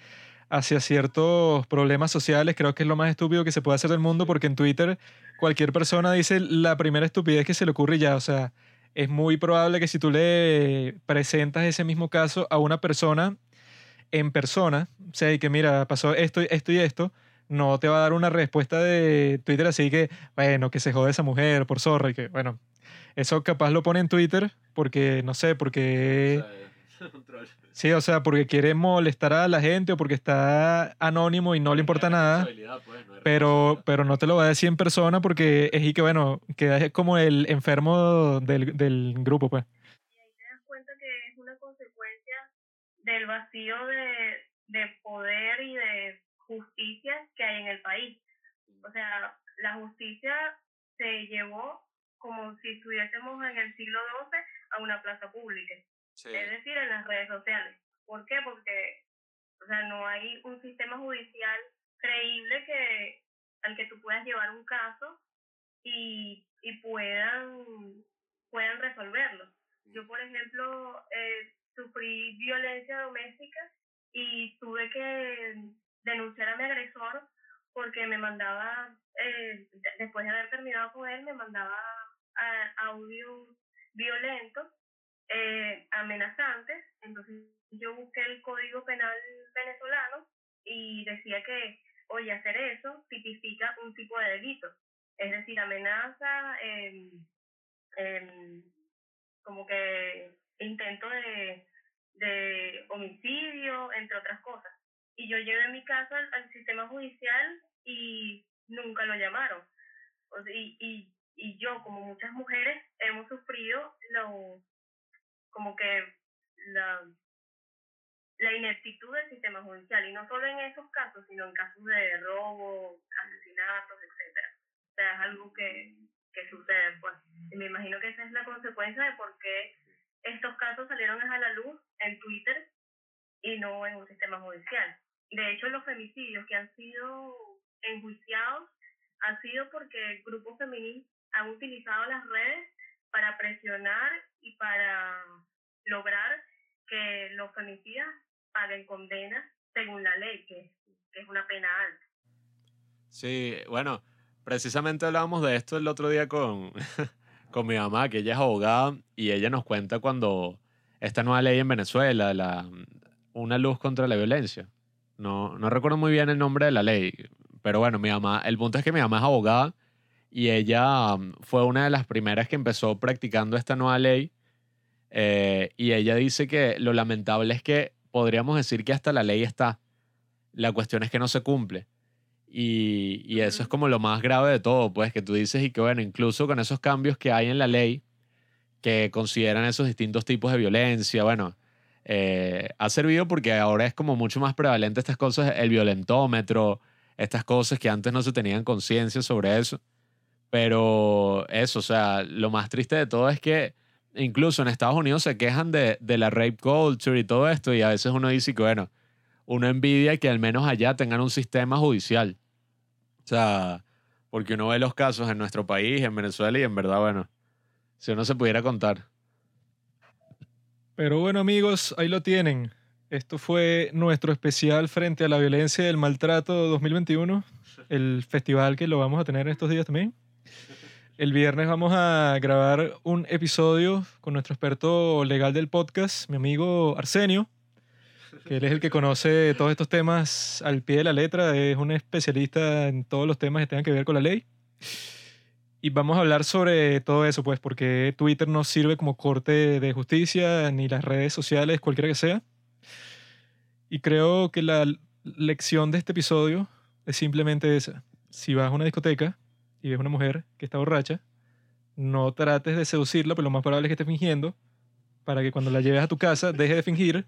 hacia ciertos problemas sociales, creo que es lo más estúpido que se puede hacer del mundo, porque en Twitter cualquier persona dice la primera estupidez que se le ocurre ya, o sea, es muy probable que si tú le presentas ese mismo caso a una persona en persona, o sea, y que mira, pasó esto, esto y esto, no te va a dar una respuesta de Twitter así que, bueno, que se jode esa mujer por zorra y que, bueno, eso capaz lo pone en Twitter porque, no sé, porque... Sí, o sea, porque quiere molestar a la gente o porque está anónimo y no le importa nada. Pues, pero, pero no te lo va a decir en persona porque es y que, bueno, que como el enfermo del, del grupo, pues. Y ahí te das cuenta que es una consecuencia del vacío de, de poder y de justicia que hay en el país. O sea, la justicia se llevó como si estuviésemos en el siglo XII a una plaza pública, es decir, en las redes sociales. ¿Por qué? Porque o sea, no hay un sistema judicial creíble que al que tú puedas llevar un caso y, y puedan, puedan resolverlo. Yo, por ejemplo, eh, sufrí violencia doméstica y tuve que denunciar a mi agresor porque me mandaba, eh, después de haber terminado con él, me mandaba audios violentos, eh, amenazantes. Entonces yo busqué el Código Penal venezolano y decía que, oye, hacer eso tipifica un tipo de delito. Es decir, amenaza, eh, como que intento de, de homicidio, entre otras cosas. Y yo llevé mi caso al, sistema judicial y nunca lo llamaron. y, y, y yo, como muchas mujeres, hemos sufrido lo, como que la, la ineptitud del sistema judicial. Y no solo en esos casos, sino en casos de robo, asesinatos, etcétera. O sea, es algo que, que sucede, pues. Y me imagino que esa es la consecuencia de por qué estos casos salieron a la luz en Twitter y no en un sistema judicial. De hecho, los femicidios que han sido enjuiciados han sido porque grupos feministas han utilizado las redes para presionar y para lograr que los femicidas paguen condena según la ley, que, es una pena alta. Sí, bueno, precisamente hablábamos de esto el otro día con, con mi mamá, que ella es abogada, y ella nos cuenta cuando esta nueva ley en Venezuela, la, una luz contra la violencia. No, no recuerdo muy bien el nombre de la ley, pero bueno, mi mamá, el punto es que mi mamá es abogada y ella um, fue una de las primeras que empezó practicando esta nueva ley. Eh, y ella dice que lo lamentable es que podríamos decir que hasta la ley está. La cuestión es que no se cumple. Y, y, eso es como lo más grave de todo, pues que tú dices y que bueno, incluso con esos cambios que hay en la ley que consideran esos distintos tipos de violencia, bueno, eh, ha servido porque ahora es como mucho más prevalente estas cosas, el violentómetro, estas cosas que antes no se tenían conciencia sobre eso. Pero eso, o sea, lo más triste de todo es que incluso en Estados Unidos se quejan de, de la rape culture y todo esto y a veces uno dice que bueno, uno envidia que al menos allá tengan un sistema judicial. O sea, porque uno ve los casos en nuestro país, en Venezuela, y en verdad, bueno, si uno se pudiera contar. Pero bueno, amigos, ahí lo tienen. Esto fue nuestro especial frente a la violencia y el maltrato 2021, el festival que lo vamos a tener en estos días también. El viernes vamos a grabar un episodio con nuestro experto legal del podcast, mi amigo Arsenio que él es el que conoce todos estos temas al pie de la letra, es un especialista en todos los temas que tengan que ver con la ley. Y vamos a hablar sobre todo eso, pues, porque Twitter no sirve como corte de justicia, ni las redes sociales, cualquiera que sea. Y creo que la lección de este episodio es simplemente esa. Si vas a una discoteca y ves una mujer que está borracha, no trates de seducirla, pero lo más probable es que esté fingiendo para que cuando la lleves a tu casa deje de fingir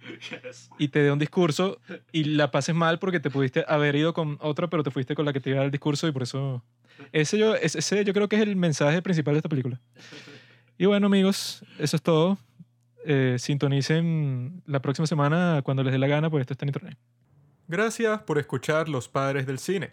y te dé un discurso y la pases mal porque te pudiste haber ido con otra, pero te fuiste con la que te iba a dar el discurso y por eso... Ese yo, ese yo creo que es el mensaje principal de esta película. Y bueno, amigos, eso es todo. Eh, sintonicen la próxima semana cuando les dé la gana, pues esto está en internet. Gracias por escuchar Los Padres del Cine.